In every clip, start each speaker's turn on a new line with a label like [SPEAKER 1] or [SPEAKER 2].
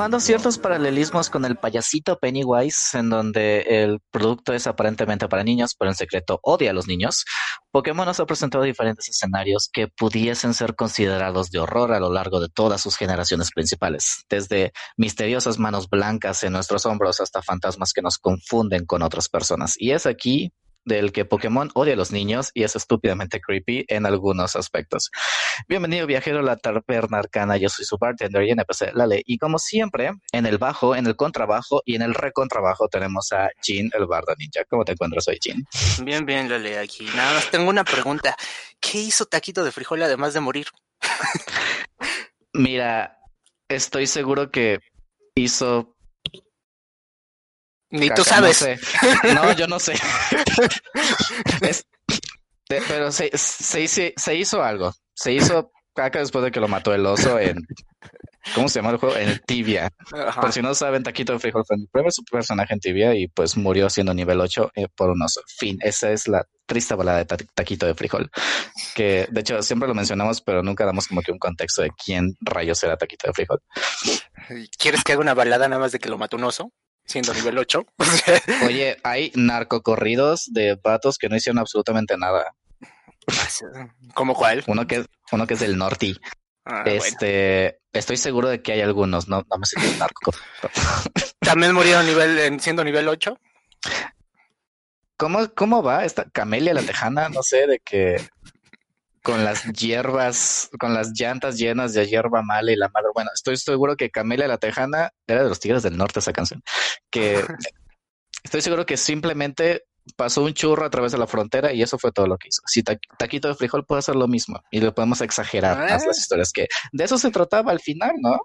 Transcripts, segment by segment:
[SPEAKER 1] tomando ciertos paralelismos con el payasito Pennywise, en donde el producto es aparentemente para niños, pero en secreto odia a los niños, Pokémon nos ha presentado diferentes escenarios que pudiesen ser considerados de horror a lo largo de todas sus generaciones principales, desde misteriosas manos blancas en nuestros hombros hasta fantasmas que nos confunden con otras personas. Y es aquí del que Pokémon odia a los niños y es estúpidamente creepy en algunos aspectos. Bienvenido viajero a la taberna arcana, yo soy su bartender y NPC Lale. Y como siempre, en el bajo, en el contrabajo y en el recontrabajo tenemos a Jin, el bardo ninja. ¿Cómo te encuentras hoy, Jin?
[SPEAKER 2] Bien, bien, Lale, aquí. Nada más tengo una pregunta. ¿Qué hizo Taquito de Frijol además de morir?
[SPEAKER 1] Mira, estoy seguro que hizo
[SPEAKER 2] ni tú sabes.
[SPEAKER 1] No, yo no sé. pero se, se, hizo algo. Se hizo caca después de que lo mató el oso en. ¿Cómo se llama el juego? En Tibia. Por si no saben, Taquito de Frijol fue mi primer su personaje en Tibia y pues murió siendo nivel 8 eh, por un oso. Fin. Esa es la triste balada de Taquito de Frijol. Que de hecho siempre lo mencionamos, pero nunca damos como que un contexto de quién rayos era Taquito de Frijol.
[SPEAKER 2] ¿Quieres que haga una balada nada más de que lo mató un oso? Siendo nivel 8.
[SPEAKER 1] Oye, hay narcocorridos de patos que no hicieron absolutamente nada.
[SPEAKER 2] ¿Cómo cuál?
[SPEAKER 1] Uno que, uno que es del norte. Ah, este, estoy seguro de que hay algunos, no, no me sé narco.
[SPEAKER 2] ¿También murieron nivel, siendo nivel 8?
[SPEAKER 1] ¿Cómo, ¿Cómo va esta Camelia la Tejana? No sé, de que con las hierbas, con las llantas llenas de hierba mala y la madre. Bueno, estoy seguro que Camelia la Tejana era de los Tigres del Norte esa canción. Que estoy seguro que simplemente pasó un churro a través de la frontera y eso fue todo lo que hizo. Si Taquito de Frijol puede hacer lo mismo y lo podemos exagerar más las ah. historias que de eso se trataba al final, ¿no?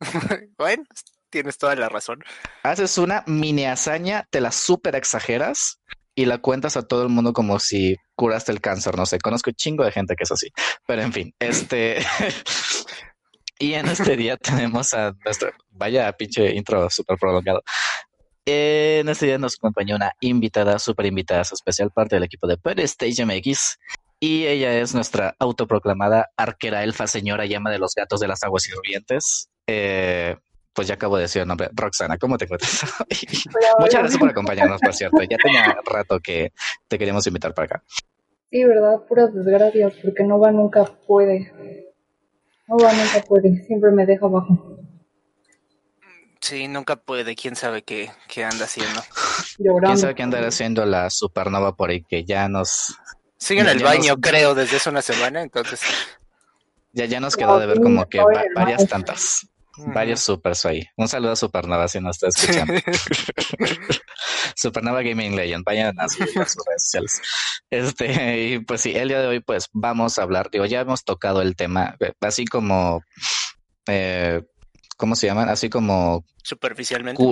[SPEAKER 2] bueno, tienes toda la razón.
[SPEAKER 1] Haces una mini hazaña, te la super exageras y la cuentas a todo el mundo como si curaste el cáncer, no sé, conozco un chingo de gente que es así, pero en fin, este... y en este día tenemos a nuestro, vaya pinche intro súper prolongado. En este día nos acompaña una invitada, súper invitada especial, parte del equipo de Per Stage MX. Y ella es nuestra autoproclamada arquera elfa señora llama de los gatos de las aguas hirvientes. Eh, pues ya acabo de decir el nombre, Roxana, ¿cómo te encuentras? Muchas gracias por acompañarnos, por cierto. Ya tenía rato que te queríamos invitar para acá.
[SPEAKER 3] Sí, ¿verdad? Puras desgracias, porque no va nunca puede. No va nunca puede, siempre me deja abajo.
[SPEAKER 2] Sí, nunca puede, quién sabe qué, qué anda haciendo.
[SPEAKER 1] ¿Quién sabe qué anda haciendo la supernova por ahí que ya nos...
[SPEAKER 2] Sigue en el baño, creo, desde hace una semana, entonces...
[SPEAKER 1] Ya, ya nos quedó de ver como que varias tantas. Varios supers ahí. Un saludo a Supernova si nos está escuchando. Supernova Gaming Legend, vayan a sus, redes sociales. Este, y pues sí, el día de hoy, pues vamos a hablar, digo, ya hemos tocado el tema, eh, así como, eh, ¿cómo se llaman? Así como.
[SPEAKER 2] Superficialmente.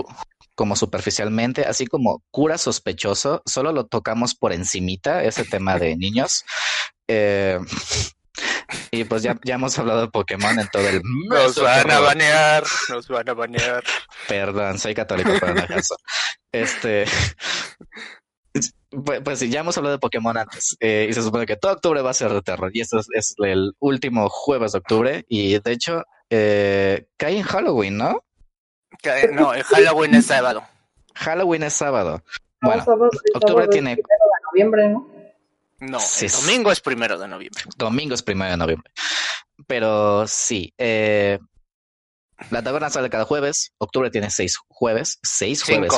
[SPEAKER 1] como superficialmente, así como cura sospechoso, solo lo tocamos por encimita, ese tema de niños. Eh, y pues ya, ya hemos hablado de Pokémon en todo el
[SPEAKER 2] Nos van a banear, nos van a banear.
[SPEAKER 1] Perdón, soy católico, pero no caso. Este. Pues, pues, sí, ya hemos hablado de Pokémon antes eh, y se supone que todo octubre va a ser de terror y esto es, el último jueves de octubre y de hecho eh, cae en Halloween, ¿no?
[SPEAKER 2] no, el Halloween es sábado.
[SPEAKER 1] Halloween es sábado. Bueno, octubre tiene...
[SPEAKER 3] noviembre, ¿no?
[SPEAKER 2] No, el domingo es primero de noviembre.
[SPEAKER 1] Domingo es primero de noviembre. Pero sí, eh, la taberna sale cada jueves. Octubre tiene seis jueves. Seis jueves.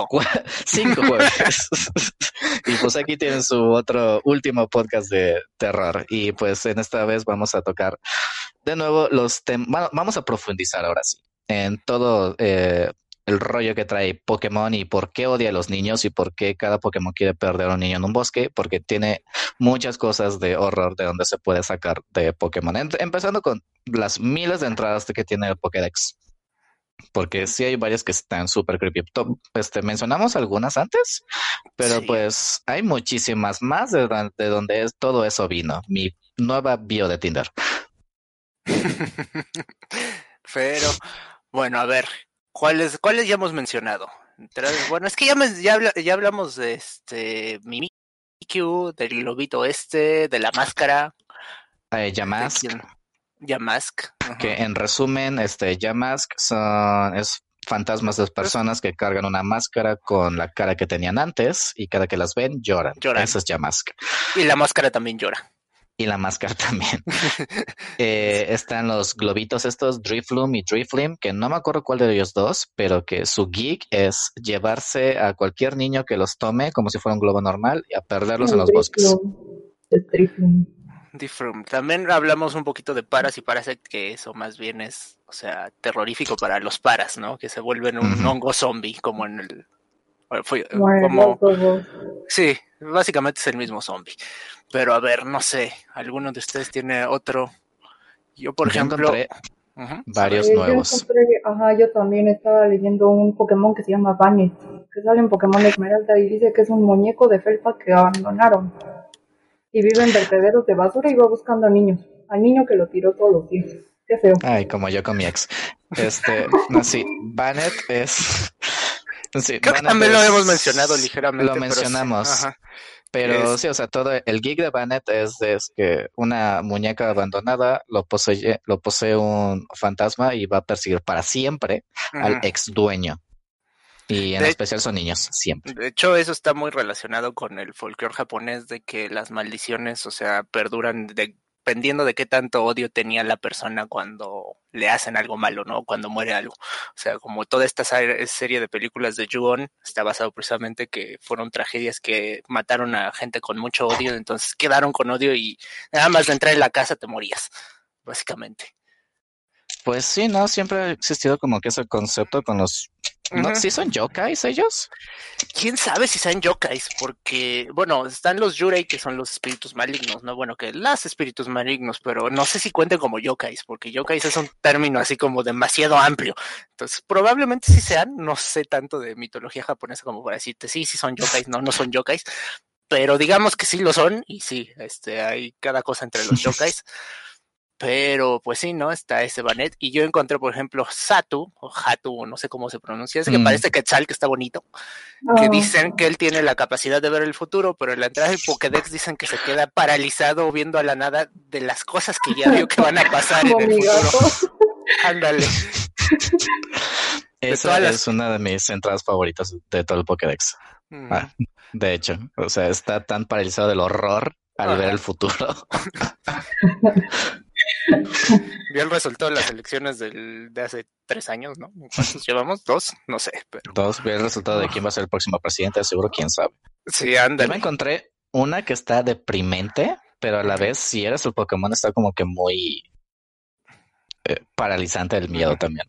[SPEAKER 1] Cinco, jueves. y pues aquí tienen su otro último podcast de terror. Y pues en esta vez vamos a tocar de nuevo los temas. Vamos a profundizar ahora sí en todo eh, el rollo que trae Pokémon y por qué odia a los niños y por qué cada Pokémon quiere perder a un niño en un bosque, porque tiene muchas cosas de horror de donde se puede sacar de Pokémon. empezando con las miles de entradas que tiene el Pokédex. Porque sí hay varias que están súper creepy. Este, mencionamos algunas antes, pero pues hay muchísimas más de, de donde es, todo eso vino. Mi nueva bio de Tinder.
[SPEAKER 2] pero, bueno, a ver, ¿Cuáles, ¿Cuáles ya hemos mencionado? Bueno, es que ya, ya, ya hablamos de este Mimikyu, del globito este, de la máscara.
[SPEAKER 1] Eh, Yamask.
[SPEAKER 2] Yamask.
[SPEAKER 1] Que en resumen, este Yamask son, es fantasmas de personas que cargan una máscara con la cara que tenían antes y cada que las ven lloran.
[SPEAKER 2] Lloran.
[SPEAKER 1] Esa es ya máscara.
[SPEAKER 2] Y la máscara también llora.
[SPEAKER 1] Y la máscara también. eh, están los globitos estos, Drifloom y Driflim, que no me acuerdo cuál de ellos dos, pero que su geek es llevarse a cualquier niño que los tome como si fuera un globo normal y a perderlos en los bosques.
[SPEAKER 2] Drifloom. También hablamos un poquito de paras y parasite, que eso más bien es, o sea, terrorífico para los paras, ¿no? Que se vuelven un hongo zombie, como en el... Fue, como... Sí, básicamente es el mismo zombie. Pero a ver, no sé, ¿alguno de ustedes tiene otro? Yo, por
[SPEAKER 1] Yo
[SPEAKER 2] ejemplo...
[SPEAKER 1] encontré varios
[SPEAKER 3] Eh,
[SPEAKER 1] nuevos.
[SPEAKER 3] Yo, encontré- ajá, yo también estaba leyendo un Pokémon que se llama Bannet, que sale en Pokémon Esmeralda y dice que es un muñeco de felpa que abandonaron. Y vive en vertederos de basura y va buscando niños. Al niño que lo tiró todos los días. Qué feo.
[SPEAKER 1] Ay, como yo con mi ex. Este, no, sí, Bannet es... Sí,
[SPEAKER 2] Creo que también lo
[SPEAKER 1] es-
[SPEAKER 2] habíamos mencionado ligeramente.
[SPEAKER 1] Lo
[SPEAKER 2] pero sí,
[SPEAKER 1] mencionamos.
[SPEAKER 2] ajá.
[SPEAKER 1] Pero
[SPEAKER 2] Es-
[SPEAKER 1] sí, o sea, todo el geek de Bannet es, es que una muñeca abandonada lo posee, lo posee un fantasma y va a perseguir para siempre al ex dueño. Y en
[SPEAKER 2] De-
[SPEAKER 1] especial son niños, siempre.
[SPEAKER 2] De hecho, eso está muy relacionado con el folclore japonés de que las maldiciones, o sea, perduran de- dependiendo de qué tanto odio tenía la persona cuando le hacen algo malo, ¿no? Cuando muere algo. O sea, como toda esta serie de películas de Ju-On está basado precisamente que fueron tragedias que mataron a gente con mucho odio, entonces quedaron con odio y nada más de entrar en la casa te morías, básicamente.
[SPEAKER 1] Pues sí, no, siempre ha existido como que ese concepto con los... ¿no?
[SPEAKER 2] Ujú.
[SPEAKER 1] ¿Sí son yokais ellos?
[SPEAKER 2] quién sabe si sean yokais, porque, bueno, están los yurei, que son los espíritus malignos, ¿no? Bueno, que las espíritus malignos, pero no sé si cuenten como yokais, porque yokais es un término así como demasiado amplio. Entonces, probablemente sí sean, no sé tanto de mitología japonesa como para decirte, sí, sí son yokais, no, no son yokais, pero digamos que sí lo son, y sí, este, hay cada cosa entre los yokais. Pero pues sí, ¿no? Está ese Banet. Y yo encontré, por ejemplo, Satu, o Hatu, o no sé cómo se pronuncia, es que
[SPEAKER 1] Mm.
[SPEAKER 2] parece Quetzal, que está bonito que
[SPEAKER 3] Ah,
[SPEAKER 2] dicen que él tiene la capacidad de ver el futuro, pero en la entrada del Pokédex dicen que se queda paralizado viendo a la nada de las cosas que ya vio que van a pasar en el futuro. Ándale.
[SPEAKER 1] Esa
[SPEAKER 2] las-
[SPEAKER 1] es una de mis entradas favoritas de todo el Pokédex.
[SPEAKER 2] Mm.
[SPEAKER 1] Ah, de hecho, o sea, está tan paralizado del horror al ver el futuro.
[SPEAKER 2] Vio el resultado de las elecciones del, de hace tres años, ¿no? ¿Cuántos llevamos? ¿Dos? No sé, pero
[SPEAKER 1] Todos ver el resultado de quién va a ser el próximo presidente, seguro quién sabe.
[SPEAKER 2] sí,
[SPEAKER 1] Yo me encontré una que está deprimente, pero a la vez, si eres el Pokémon, está como que muy eh, paralizante el miedo también.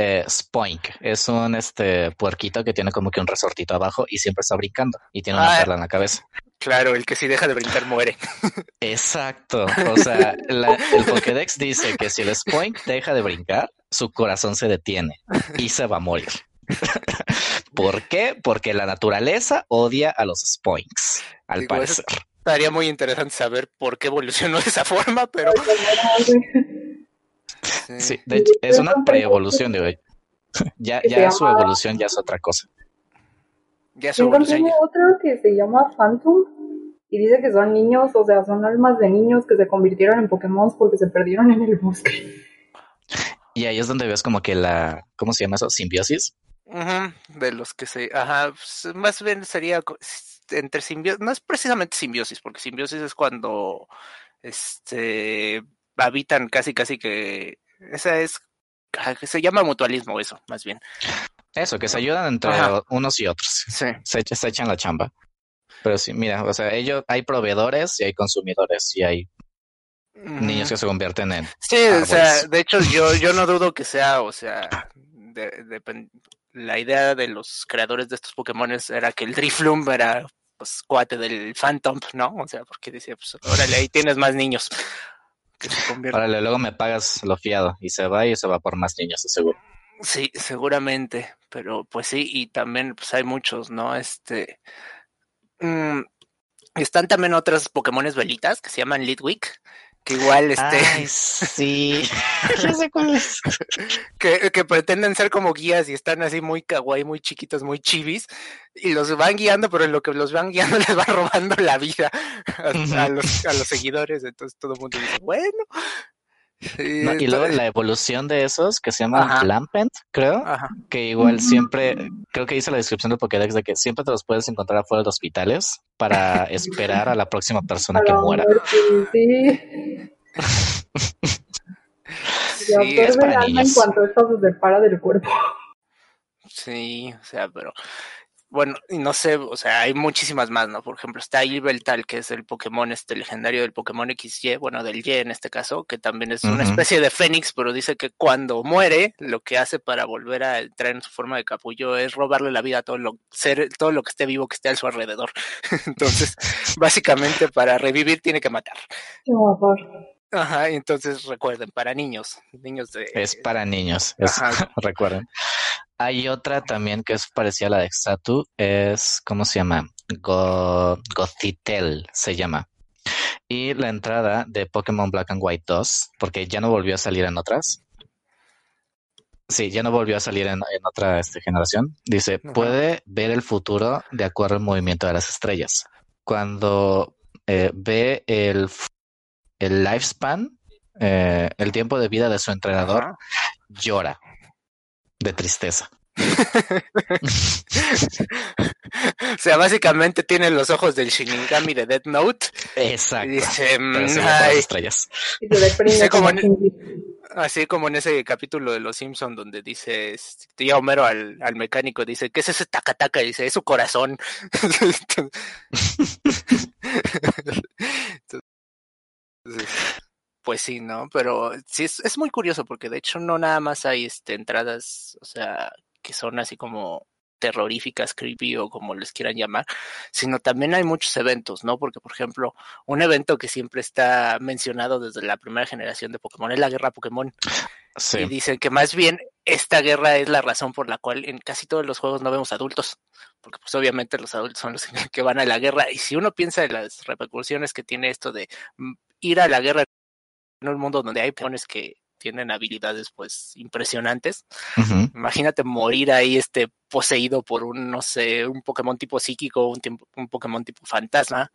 [SPEAKER 1] Eh, Spoink es un este puerquito que tiene como que un resortito abajo y siempre está brincando y tiene una
[SPEAKER 2] Ah.
[SPEAKER 1] perla en la cabeza.
[SPEAKER 2] Claro, el que si deja de brincar muere.
[SPEAKER 1] Exacto. O sea, la- el Pokédex dice que si el Spoink deja de brincar, su corazón se detiene y se va a morir. ¿Por qué? Porque la naturaleza odia a los Spoinks, al
[SPEAKER 2] Digo,
[SPEAKER 1] parecer.
[SPEAKER 2] Estaría muy interesante saber por qué evolucionó de esa forma, pero sí.
[SPEAKER 1] Sí, de hecho, es una preevolución de hoy. Ya, ya su evolución ya es otra cosa.
[SPEAKER 2] Ya
[SPEAKER 3] Yo encontré otro que se llama Phantom y dice que son niños, o sea, son almas de niños que se convirtieron en Pokémon porque se perdieron en el bosque.
[SPEAKER 1] Y ahí es donde ves como que la, ¿cómo se llama eso? Simbiosis.
[SPEAKER 2] Ujú, de los que se, ajá, más bien sería entre simbiosis, no es precisamente simbiosis, porque simbiosis es cuando este habitan casi casi que esa es ah, que se llama mutualismo eso, más bien.
[SPEAKER 1] Eso, que se ayudan entre
[SPEAKER 2] Ajá.
[SPEAKER 1] unos y otros.
[SPEAKER 2] Sí.
[SPEAKER 1] Se, se echan la chamba. Pero sí, mira, o sea, ellos, hay proveedores y hay consumidores y hay niños que se convierten en
[SPEAKER 2] Sí, o sea, de hecho yo yo no dudo que sea, o sea, de- depen- la idea de los creadores de estos Pokémones era que el Drifloom era pues cuate del Phantom, ¿no? O sea, porque decía, pues órale, ahí tienes más niños que se convierten.
[SPEAKER 1] Órale, luego me pagas lo fiado y se va y se va por más niños, de seguro.
[SPEAKER 2] Sí, seguramente, pero pues sí, y también pues hay muchos, ¿no? Este mm, están también otras Pokémones velitas que se llaman Litwick, que igual este
[SPEAKER 1] Ay, sí. ya sé cuál es.
[SPEAKER 2] que, que pretenden ser como guías y están así muy kawaii, muy chiquitos, muy chivis, y los van guiando, pero en lo que los van guiando les van robando la vida a, los, a los seguidores, entonces todo el mundo dice, bueno,
[SPEAKER 1] y luego la evolución de esos que se llama Lampent, creo, que igual siempre, creo que dice la descripción del Pokédex de que siempre te los puedes encontrar afuera de hospitales para esperar a la próxima persona que muera.
[SPEAKER 3] Sí. sí, absorbe el alma en cuanto esto se separa del cuerpo.
[SPEAKER 2] Sí, o sea, pero bueno, y no sé, o sea, hay muchísimas más, ¿no? Por ejemplo, está Yveltal, que es el Pokémon este legendario del Pokémon XY, bueno, del Y en este caso, que también es una especie de Fénix, pero dice que cuando muere, lo que hace para volver a entrar en su forma de capullo es robarle la vida a todo lo, ser, todo lo que esté vivo que esté a su alrededor. Entonces, básicamente para revivir tiene que matar. Ajá, entonces recuerden, para niños, niños de...
[SPEAKER 1] Es para niños, recuerden. Hay otra también que es parecida a la de Xatu, es, ¿cómo se llama? Go, se llama. Y la entrada de Pokémon Black and White 2, porque ya no volvió a salir en otras. Sí, ya no volvió a salir en, otra este, generación. Dice, puede ver el futuro de acuerdo al movimiento de las estrellas. Cuando eh, ve el, el lifespan, eh, el tiempo de vida de su entrenador, llora de tristeza.
[SPEAKER 2] o sea, básicamente tiene los ojos del Shinigami de Death Note.
[SPEAKER 1] Exacto.
[SPEAKER 2] Y dice,
[SPEAKER 1] mm, ay. estrellas.
[SPEAKER 2] así como en ese capítulo de Los Simpson donde dice, tía Homero al, al mecánico, dice, ¿qué es ese taca-taca? dice, es su corazón. Entonces, pues sí, ¿no? Pero sí es, es muy curioso porque de hecho no nada más hay este, entradas, o sea, que son así como terroríficas, creepy o como les quieran llamar, sino también hay muchos eventos, ¿no? Porque, por ejemplo, un evento que siempre está mencionado desde la primera generación de Pokémon es la guerra Pokémon. Sí. Y dicen que más bien esta guerra es la razón por la cual en casi todos los juegos no vemos adultos, porque pues obviamente los adultos son los que van a la guerra y si uno piensa en las repercusiones que tiene esto de mm, ir a la guerra en un mundo donde hay peones que tienen habilidades pues impresionantes. Imagínate morir ahí este poseído por un, no sé, un Pokémon tipo psíquico, un, un Pokémon tipo fantasma,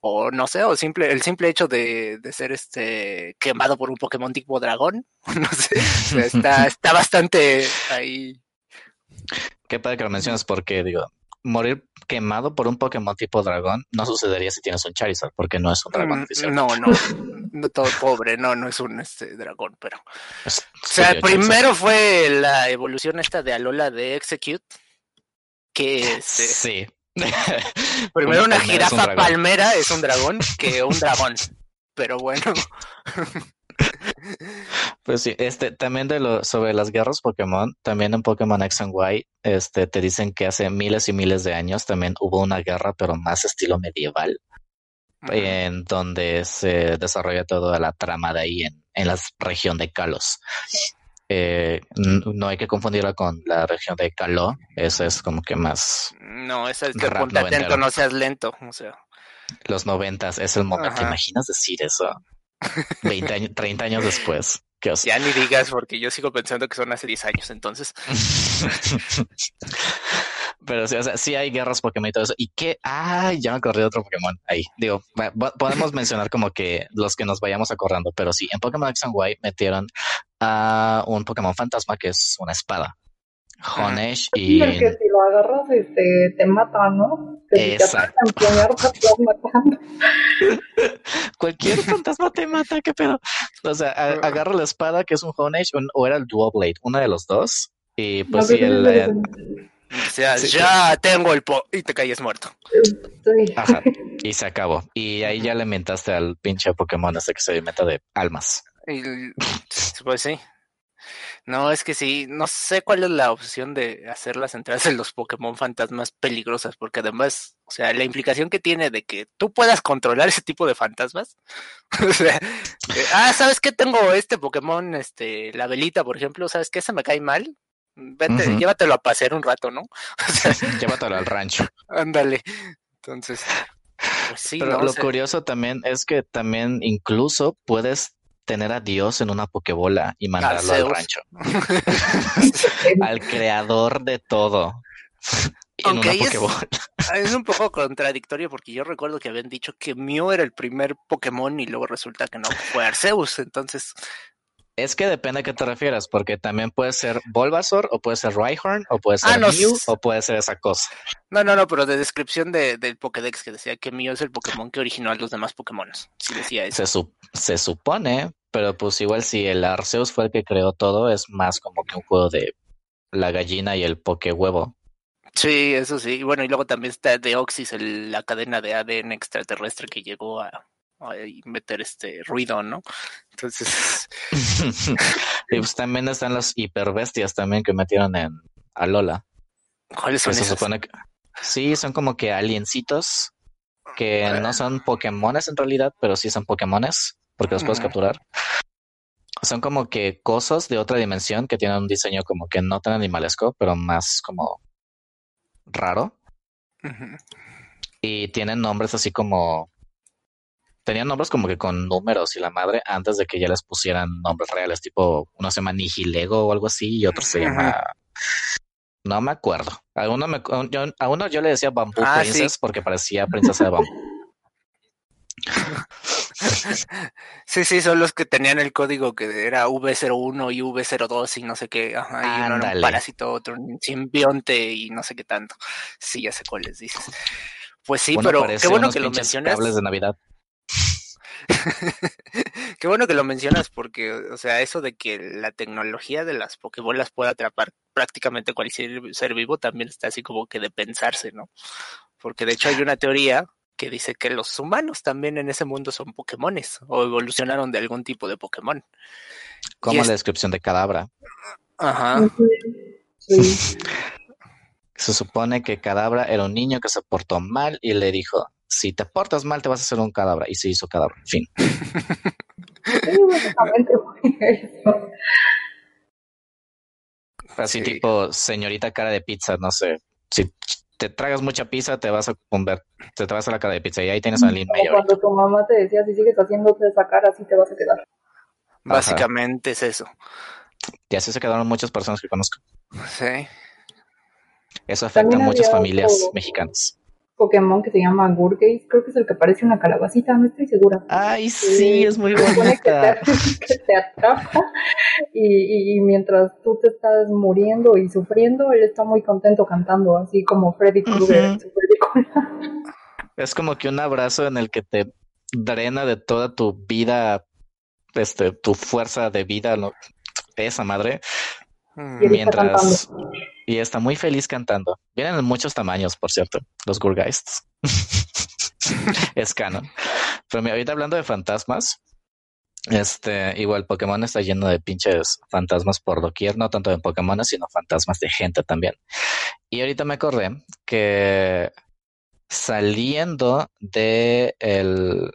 [SPEAKER 2] o no sé, o simple, el simple hecho de, de ser este quemado por un Pokémon tipo dragón, no sé, está, está bastante ahí.
[SPEAKER 1] Qué padre que lo mencionas porque digo, morir quemado por un Pokémon tipo dragón no sucedería si tienes un Charizard, porque no es un dragón
[SPEAKER 2] mm, No, no, no todo pobre, no, no es un este dragón, pero. o sea, primero fue la evolución esta de Alola de Execute, que este,
[SPEAKER 1] Sí.
[SPEAKER 2] primero una jirafa palmera es un dragón que un dragón. Pero bueno.
[SPEAKER 1] Pues sí, este, también de lo, sobre las guerras Pokémon, también en Pokémon X and Y, este, te dicen que hace miles y miles de años también hubo una guerra, pero más estilo medieval, en donde se desarrolla toda la trama de ahí en, en la región de Kalos. Eh, no hay que confundirla con la región de Caló, esa es como que más.
[SPEAKER 2] No, esa es que ponte atento, no seas lento, o sea.
[SPEAKER 1] Los noventas es el momento, ¿te imaginas decir eso? 20 años, 30 años después.
[SPEAKER 2] Ya ni digas, porque yo sigo pensando que son hace 10 años, entonces.
[SPEAKER 1] Pero sí, o sea, sí hay guerras Pokémon y todo eso. ¿Y qué? Ah, ya me acordé de otro Pokémon ahí. Digo, podemos mencionar como que los que nos vayamos acordando, pero sí, en Pokémon X and Y metieron a un Pokémon fantasma que es una espada. Honesh y...
[SPEAKER 3] que si lo agarras este, te mata, ¿no?
[SPEAKER 1] Exacto. Cualquier fantasma te mata, qué pedo. O sea, agarra la espada que es un Honesh o era el Dual Blade, una de los dos. Y pues sí, el... Eh,
[SPEAKER 2] o sea, ya tengo el po y te caes muerto.
[SPEAKER 1] Ajá, y se acabó. Y ahí ya le mentaste al pinche Pokémon hasta que se alimenta de almas.
[SPEAKER 2] pues sí, no, es que sí, no sé cuál es la opción de hacer las entradas en los Pokémon fantasmas peligrosas, porque además, o sea, la implicación que tiene de que tú puedas controlar ese tipo de fantasmas. o sea, ah, ¿sabes qué? Tengo este Pokémon, este, la velita, por ejemplo, ¿sabes qué? Se me cae mal. Vete, llévatelo a pasear un rato, ¿no?
[SPEAKER 1] O sea, llévatelo al rancho.
[SPEAKER 2] Ándale. Entonces, pues sí,
[SPEAKER 1] Pero lo curioso también es que también incluso puedes tener a Dios en una pokebola y mandarlo al rancho. al creador de todo. en una pokebola.
[SPEAKER 2] Ah, es un poco contradictorio porque yo recuerdo que habían dicho que Mew era el primer Pokémon y luego resulta que no fue Arceus, entonces
[SPEAKER 1] es que depende a qué te refieras, porque también puede ser Bulbasaur, o puede ser Rhyhorn, o puede ser ah, Mew, o puede ser esa cosa.
[SPEAKER 2] No, no, no, pero de descripción de, del Pokédex que decía que Mew es el Pokémon que originó a los demás Pokémon. Sí decía eso.
[SPEAKER 1] Se, se supone, pero pues igual si el Arceus fue el que creó todo, es más como que un juego de la gallina y el Pokéhuevo.
[SPEAKER 2] Sí, eso sí. Bueno, y luego también está Deoxys, el, la cadena de ADN extraterrestre que llegó a, y meter este ruido, ¿no? Entonces.
[SPEAKER 1] y pues también están las hiperbestias también que metieron en Alola.
[SPEAKER 2] ¿Cuáles son esos?
[SPEAKER 1] sí, son como que aliencitos que no son Pokémones en realidad, pero sí son Pokémones porque los puedes capturar. Son como que cosas de otra dimensión que tienen un diseño como que no tan animalesco, pero más como raro. Y tienen nombres así como tenían nombres como que con números y la madre antes de que ya les pusieran nombres reales, tipo uno se llama Nihilego o algo así y otro se llama no me acuerdo. A uno, me, yo, a uno yo le decía Bamboo ah, Princess porque parecía princesa de bambú.
[SPEAKER 2] Sí, sí, son los que tenían el código que era V01 y V02 y no sé qué. Ajá, y uno era un parásito, otro un simbionte y no sé qué tanto. Sí, ya sé cuáles dices. Pues sí, pero qué bueno que lo mencionas.
[SPEAKER 1] de Navidad.
[SPEAKER 2] Qué bueno que lo mencionas porque, o sea, eso de que la tecnología de las Pokébolas pueda atrapar prácticamente cualquier ser vivo también está así como que de pensarse, ¿no? Porque de hecho hay una teoría que dice que los humanos también en ese mundo son Pokémones o evolucionaron de algún tipo de Pokémon.
[SPEAKER 1] Como la descripción de Cadabra.
[SPEAKER 2] Ajá.
[SPEAKER 1] Se supone que Cadabra era un niño que se portó mal y le dijo, si te portas mal te vas a hacer un cadáver. Y se hizo cadáver. Fin. Así tipo señorita cara de pizza, no sé. Si te tragas mucha pizza, te vas a convertir, te, vas a la cara de pizza y ahí tienes a Lin
[SPEAKER 3] Cuando tu mamá te decía, si sigues haciéndote esa cara, así te vas a quedar.
[SPEAKER 2] Básicamente es eso.
[SPEAKER 1] Y así se quedaron muchas personas que conozco.
[SPEAKER 2] Sí.
[SPEAKER 1] Eso afecta a muchas familias mexicanas.
[SPEAKER 3] Pokémon que se llama Gurgeis, creo que es el que parece una calabacita, no estoy segura.
[SPEAKER 1] Ay, sí, es muy bonita.
[SPEAKER 3] Que te, atrapa y, mientras tú te estás muriendo y sufriendo, él está muy contento cantando, así como Freddy Krueger en su película.
[SPEAKER 1] Es como que un abrazo en el que te drena de toda tu vida, este, tu fuerza de vida, esa madre, mientras y está muy feliz cantando. Vienen en muchos tamaños, por cierto, los Gurgeists. es canon. Pero mira, ahorita hablando de fantasmas, este, igual Pokémon está lleno de pinches fantasmas por doquier, no tanto de Pokémon, sino fantasmas de gente también. Y ahorita me acordé que saliendo de el,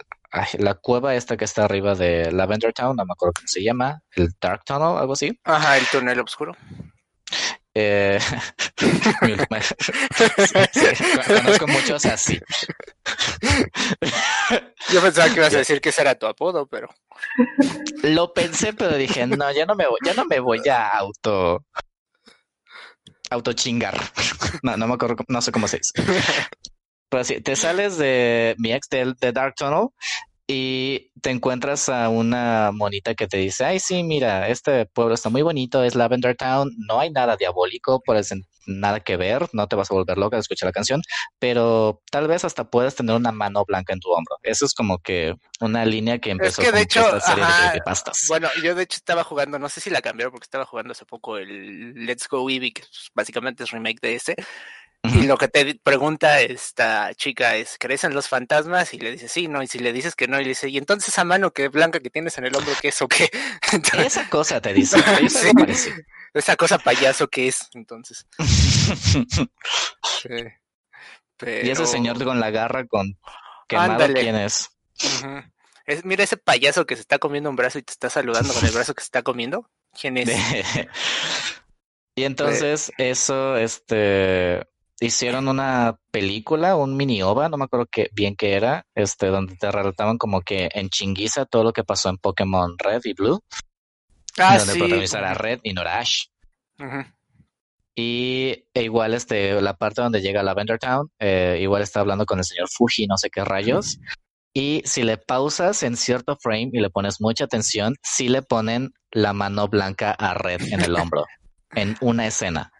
[SPEAKER 1] la cueva esta que está arriba de Lavender Town, no me acuerdo cómo se llama, el Dark Tunnel, algo así.
[SPEAKER 2] Ajá, el túnel oscuro.
[SPEAKER 1] Eh, conozco muchos así.
[SPEAKER 2] Yo pensaba que ibas a decir que ese era tu apodo, pero.
[SPEAKER 1] Lo pensé, pero dije, no, ya no me voy, ya no me voy a auto. auto chingar. No, no me acuerdo, no sé cómo se dice. Pero sí, te sales de mi ex de, de Dark Tunnel y te encuentras a una monita que te dice, ay, sí, mira, este pueblo está muy bonito, es Lavender Town, no hay nada diabólico, pues nada que ver, no te vas a volver loca de escuchar la canción, pero tal vez hasta puedes tener una mano blanca en tu hombro. Eso es como que una línea que empezó
[SPEAKER 2] es que de hecho, esta serie de pastas. Bueno, yo de hecho estaba jugando, no sé si la cambiaron porque estaba jugando hace poco el Let's Go Eevee, que básicamente es remake de ese, y lo que te pregunta esta chica es, ¿crees en los fantasmas? Y le dice, sí, no. Y si le dices que no, y le dice, ¿y entonces esa mano que blanca que tienes en el hombro, qué es o qué?
[SPEAKER 1] esa cosa te dice.
[SPEAKER 2] esa cosa payaso que es, entonces.
[SPEAKER 1] Y ese señor con la garra con quemado, ¿quién es?
[SPEAKER 2] es? Mira ese payaso que se está comiendo un brazo y te está saludando con el brazo que se está comiendo. ¿Quién es?
[SPEAKER 1] y entonces eso, este, hicieron una película, un mini ova, no me acuerdo qué, bien qué era, este, donde te relataban como que en chinguiza todo lo que pasó en Pokémon Red y Blue. Ah, donde sí. protagonizara Red y Norash. Y e igual este, la parte donde llega Lavender Town, eh, igual está hablando con el señor Fuji, no sé qué rayos. Y si le pausas en cierto frame y le pones mucha atención, sí le ponen la mano blanca a Red en el hombro, en una escena.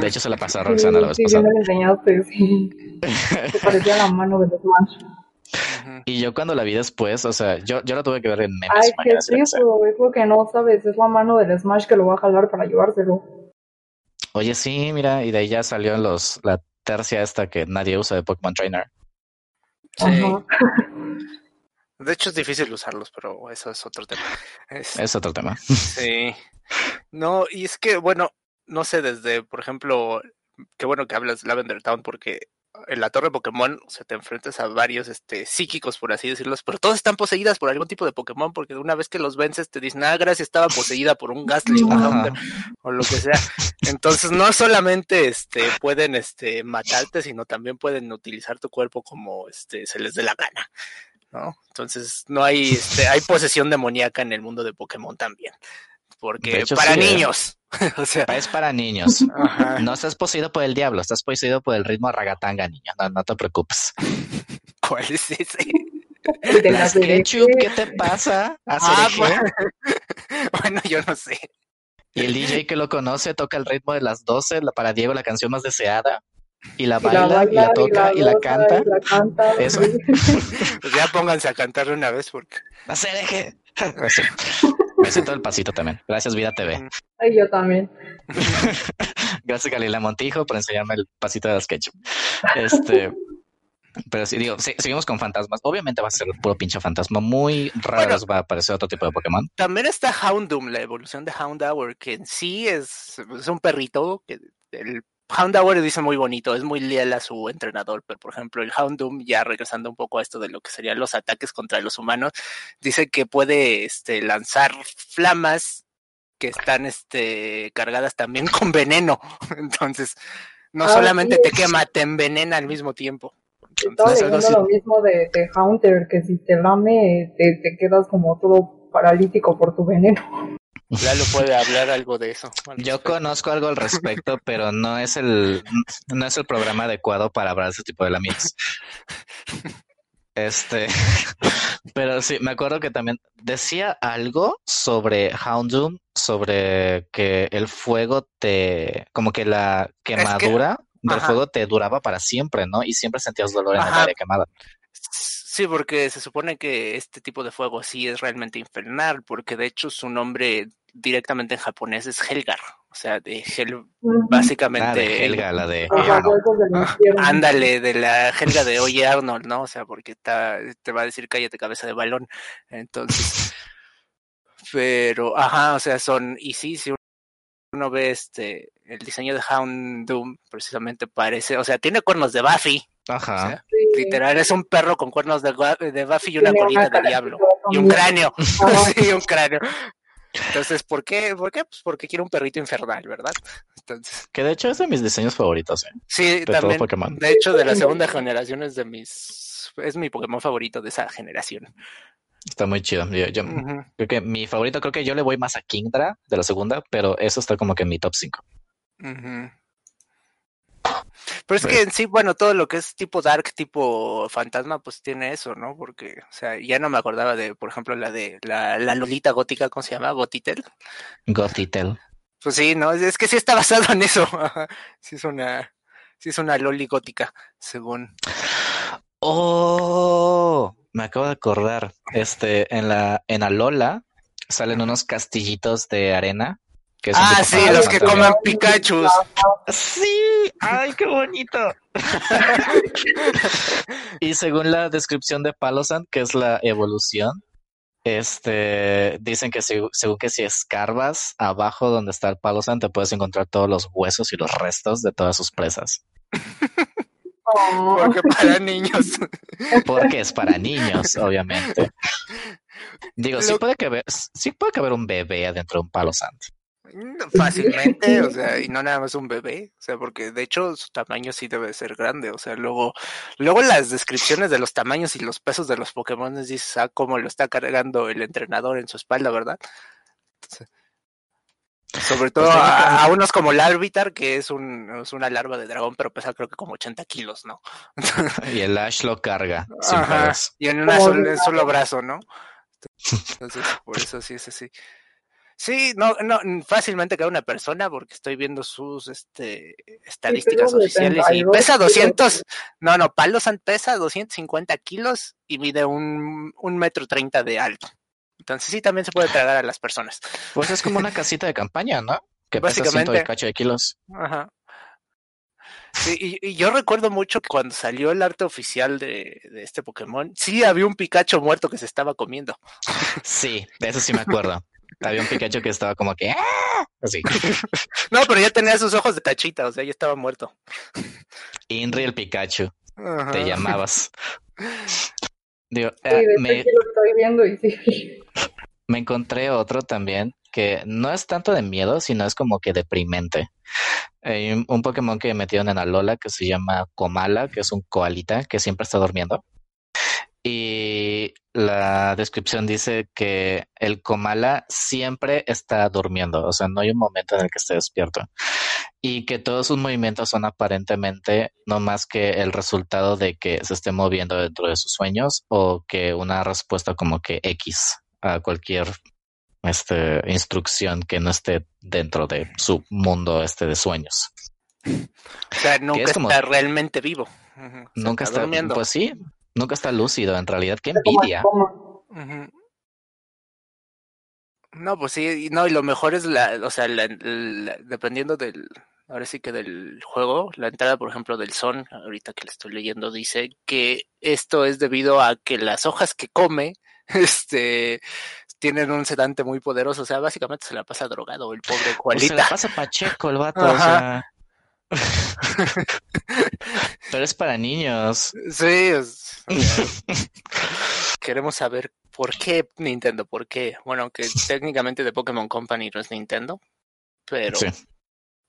[SPEAKER 1] De hecho, se la pasó a Roxana la vez
[SPEAKER 3] sí,
[SPEAKER 1] pasada.
[SPEAKER 3] Sí, me enseñaste, sí. Se parecía la mano de Smash.
[SPEAKER 1] Y yo cuando la vi después, o sea, yo, yo la tuve que ver en memes.
[SPEAKER 3] Ay, qué triste, es lo que no sabes, es la mano del Smash que lo va a jalar para llevárselo.
[SPEAKER 1] Oye, sí, mira, y de ahí ya salió los, la tercia esta que nadie usa de Pokémon Trainer.
[SPEAKER 2] Sí.
[SPEAKER 3] Ajá.
[SPEAKER 2] De hecho es difícil usarlos, pero eso es otro tema. Es-
[SPEAKER 1] Es otro tema.
[SPEAKER 2] Sí. No, y es que, bueno, no sé, desde, por ejemplo, qué bueno que hablas de Lavender Town, porque en la torre Pokémon se te enfrentas a varios este, psíquicos, por así decirlos, pero todas están poseídas por algún tipo de Pokémon, porque una vez que los vences te dicen, ah, gracias, estaba poseída por un Gastly, un
[SPEAKER 1] Ajá.
[SPEAKER 2] Houndour", o lo que sea. Entonces, no solamente este, pueden este, matarte, sino también pueden utilizar tu cuerpo como este, se les dé la gana. ¿no? Entonces, no hay, este, hay posesión demoníaca en el mundo de Pokémon también. Porque
[SPEAKER 1] hecho,
[SPEAKER 2] para
[SPEAKER 1] sí, ¿eh?
[SPEAKER 2] niños. o sea,
[SPEAKER 1] Es para niños.
[SPEAKER 2] ajá.
[SPEAKER 1] No estás poseído por el diablo, estás poseído por el ritmo ragatanga, niño. No, no te preocupes.
[SPEAKER 2] ¿cuál es ese?
[SPEAKER 3] De las.
[SPEAKER 1] ¿qué te pasa?
[SPEAKER 2] Ah, bueno. bueno, yo no sé.
[SPEAKER 1] Y el DJ que lo conoce toca el ritmo de las 12, la- para Diego la canción más deseada. Y la
[SPEAKER 3] Y la
[SPEAKER 1] baila, y la toca, y la canta.
[SPEAKER 3] y la canta.
[SPEAKER 1] Eso.
[SPEAKER 2] Pues ya pónganse a cantar una vez porque
[SPEAKER 1] Hacer eje. Así. Me siento el pasito también. Gracias, Vida TV.
[SPEAKER 3] Ay, yo también.
[SPEAKER 1] Gracias, Galila Montijo, por enseñarme el pasito de SketchUp. Este. Pero sí, digo, sí, seguimos con fantasmas. Obviamente va a ser puro pinche fantasma. Muy raro
[SPEAKER 2] Bueno.
[SPEAKER 1] va a aparecer otro tipo de Pokémon.
[SPEAKER 2] también está Houndoom, la evolución de Houndour, que en sí es, es un perrito que el Houndour dice muy bonito, es muy leal a su entrenador, pero por ejemplo el Houndoom, ya regresando un poco a esto de lo que serían los ataques contra los humanos, dice que puede este, lanzar flamas que están este, cargadas también con veneno. Entonces, no
[SPEAKER 3] Ah,
[SPEAKER 2] solamente
[SPEAKER 3] sí.
[SPEAKER 2] te quema, te envenena al mismo tiempo.
[SPEAKER 3] Estaba
[SPEAKER 1] Entonces, algo
[SPEAKER 3] leyendo lo mismo de, de Haunter, que si te lame, te, te quedas como todo paralítico por tu veneno.
[SPEAKER 2] Lalo puede hablar algo de eso.
[SPEAKER 1] Yo conozco algo al respecto, pero no es el no es el programa adecuado para hablar de ese tipo de lamidos. Este, pero sí, me acuerdo que también decía algo sobre Houndoom, sobre que el fuego te, como que la quemadura del
[SPEAKER 2] ajá.
[SPEAKER 1] fuego te duraba para siempre, ¿no? Y siempre sentías dolor en el
[SPEAKER 2] Ajá.
[SPEAKER 1] área quemada.
[SPEAKER 2] Sí, porque se supone que este tipo de fuego sí es realmente infernal, porque de hecho su nombre directamente en japonés es Helgar, o sea, de Hel, básicamente.
[SPEAKER 1] Ah, de Helga, la de
[SPEAKER 2] Ah. Ándale, de la Helga de Oye Arnold, ¿no? O sea, porque está, te va a decir cállate cabeza de balón. Entonces, pero, ajá, o sea, son, y sí, si uno ve este, el diseño de Houndoom, precisamente parece, o sea, tiene cuernos de Buffy, o
[SPEAKER 1] Ajá.
[SPEAKER 2] sea,
[SPEAKER 3] Sí.
[SPEAKER 2] literal, es un perro con cuernos de, de Buffy y una colita de diablo. Y un cráneo. Sí, un cráneo. Entonces, ¿por qué? ¿Por qué? Pues porque quiere un perrito infernal, ¿verdad? Entonces,
[SPEAKER 1] Que de hecho es de mis diseños favoritos, ¿eh?
[SPEAKER 2] sí,
[SPEAKER 1] De todo
[SPEAKER 2] también.
[SPEAKER 1] Pokémon.
[SPEAKER 2] De hecho, de la segunda generación es de mis. Es mi Pokémon favorito de esa generación.
[SPEAKER 1] Está muy chido. Yo, yo-
[SPEAKER 2] Ujú.
[SPEAKER 1] creo que mi favorito, creo que yo le voy más a Kingdra de la segunda, pero eso está como que en mi top 5.
[SPEAKER 2] Ujú. Pero es que en sí, bueno, todo lo que es tipo dark, tipo fantasma, pues tiene eso, ¿no? Porque, o sea, ya no me acordaba de, por ejemplo, la de la, la Lolita gótica, ¿cómo se llama? Gotitel.
[SPEAKER 1] Gotitel.
[SPEAKER 2] Pues sí, no, es que sí está basado en eso. Sí es una, sí es una loli gótica, según.
[SPEAKER 1] Oh, me acabo de acordar. Este, en la, en Alola salen unos castillitos de arena. Que
[SPEAKER 2] Ah, sí, los que coman Pikachu.
[SPEAKER 1] Sí, ay, qué bonito. y según la descripción de Palosant, que es la evolución, este, dicen que seg- según que si escarbas abajo donde está el Palosant, te puedes encontrar todos los huesos y los restos de todas sus presas.
[SPEAKER 3] Oh.
[SPEAKER 2] Porque para niños.
[SPEAKER 1] Porque es para niños, obviamente. Digo, sí
[SPEAKER 2] Lo-
[SPEAKER 1] puede caber, sí puede caber un bebé adentro de un Palosant.
[SPEAKER 2] Fácilmente, o sea, y no nada más un bebé, o sea, porque de hecho su tamaño sí debe ser grande, o sea, luego, luego las descripciones de los tamaños y los pesos de los Pokémon dices, ah, cómo lo está cargando el entrenador en su espalda, ¿verdad? Sobre todo a, unos como el Arbitar, que es, un, es una larva de dragón, pero pesa creo que como 80 kilos, ¿no?
[SPEAKER 1] y el Ash lo carga.
[SPEAKER 2] y en un solo brazo, ¿no? Entonces, por eso sí es así. Sí, no, no, fácilmente queda una persona porque estoy viendo sus este, estadísticas oficiales y pesa 200, no, no, Palosan pesa 250 kilos y mide un, un metro treinta de alto. Entonces sí, también se puede tragar a las personas.
[SPEAKER 1] Pues es como una casita de campaña, ¿no? Que Básicamente. pesa cacho de kilos.
[SPEAKER 2] Ajá. Sí, y, yo recuerdo mucho que cuando salió el arte oficial de, de, este Pokémon, sí había un Pikachu muerto que se estaba comiendo.
[SPEAKER 1] Sí, de eso sí me acuerdo. había un Pikachu que estaba como que ¡Ah! así.
[SPEAKER 2] no, pero ya tenía sus ojos de tachita, o sea, ya estaba muerto.
[SPEAKER 1] Inri el Pikachu. Te llamabas.
[SPEAKER 3] Digo, eh, me... estoy viendo y sí.
[SPEAKER 1] Me encontré otro también que no es tanto de miedo, sino es como que deprimente. Hay un, Pokémon que metieron en Alola que se llama Komala, que es un koalita que siempre está durmiendo. Y la descripción dice que el Komala siempre está durmiendo, o sea, no hay un momento en el que esté despierto. Y que todos sus movimientos son aparentemente no más que el resultado de que se esté moviendo dentro de sus sueños o que una respuesta como que X a cualquier este, instrucción que no esté dentro de su mundo este de sueños.
[SPEAKER 2] O sea, nunca está realmente vivo.
[SPEAKER 1] Nunca está, durmiendo. Pues sí, nunca está lúcido en realidad. Qué envidia.
[SPEAKER 2] No, pues sí, no, y lo mejor es la, o sea, dependiendo del, ahora sí que del juego, la entrada, por ejemplo, del son, ahorita que le estoy leyendo, dice que esto es debido a que las hojas que come, este, tienen un sedante muy poderoso, o sea, básicamente se la pasa drogado el pobre cualita. se
[SPEAKER 1] la pasa pacheco el vato, o sea. Pero es para niños.
[SPEAKER 2] Sí, queremos saber por qué Nintendo, por qué. Bueno, aunque técnicamente de Pokémon Company no es Nintendo, pero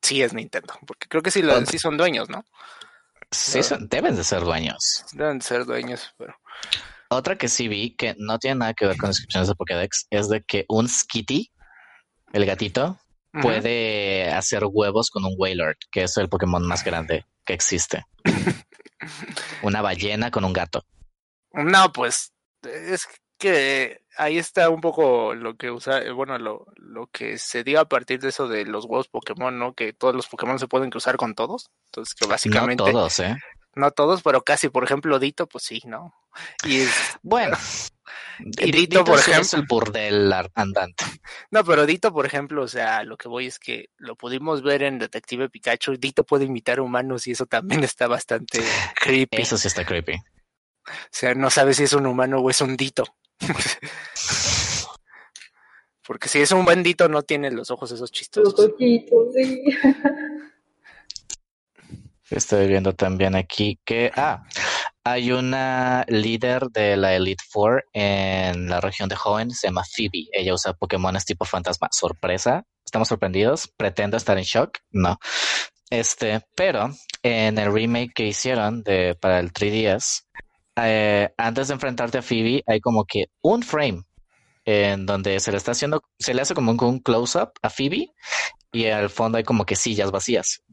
[SPEAKER 2] sí, es Nintendo, porque creo que sí, lo, sí son dueños, ¿no?
[SPEAKER 1] Sí, deben de ser dueños.
[SPEAKER 2] Deben de ser dueños, pero...
[SPEAKER 1] Otra que sí vi, que no tiene nada que ver con descripciones de Pokédex, es de que un Skitty, el gatito, puede hacer huevos con un Wailord, que es el Pokémon más grande que existe. Una ballena con un gato.
[SPEAKER 2] No, pues es que ahí está un poco lo que usa, bueno, lo, lo que se dio a partir de eso de los huevos Pokémon, ¿no? Que todos los Pokémon se pueden cruzar con todos. Entonces, que básicamente.
[SPEAKER 1] No todos, ¿eh?
[SPEAKER 2] No todos, pero casi, por ejemplo, Dito, pues sí, ¿no?
[SPEAKER 1] Y bueno. Y Dito, por ejemplo. Es el burdel andante.
[SPEAKER 2] No, pero Dito, por ejemplo, o sea, lo que voy es que lo pudimos ver en Detective Pikachu. Dito puede imitar humanos y eso también está bastante creepy.
[SPEAKER 1] Eso sí está creepy.
[SPEAKER 2] O sea, no sabes si es un humano o es un Dito. Porque si es un bendito no tiene los ojos esos chistosos.
[SPEAKER 3] Los ojitos, sí.
[SPEAKER 1] Estoy viendo también aquí que, ah, hay una líder de la Elite Four en la región de Hoenn, se llama Phoebe. Ella usa Pokémones tipo fantasma. Sorpresa, estamos sorprendidos. Pretendo estar en shock. No. Este, pero en el remake que hicieron de, para el 3DS, eh, antes de enfrentarte a Phoebe, hay como que un frame en donde se le está haciendo, se le hace como un, close-up a Phoebe y al fondo hay como que sillas vacías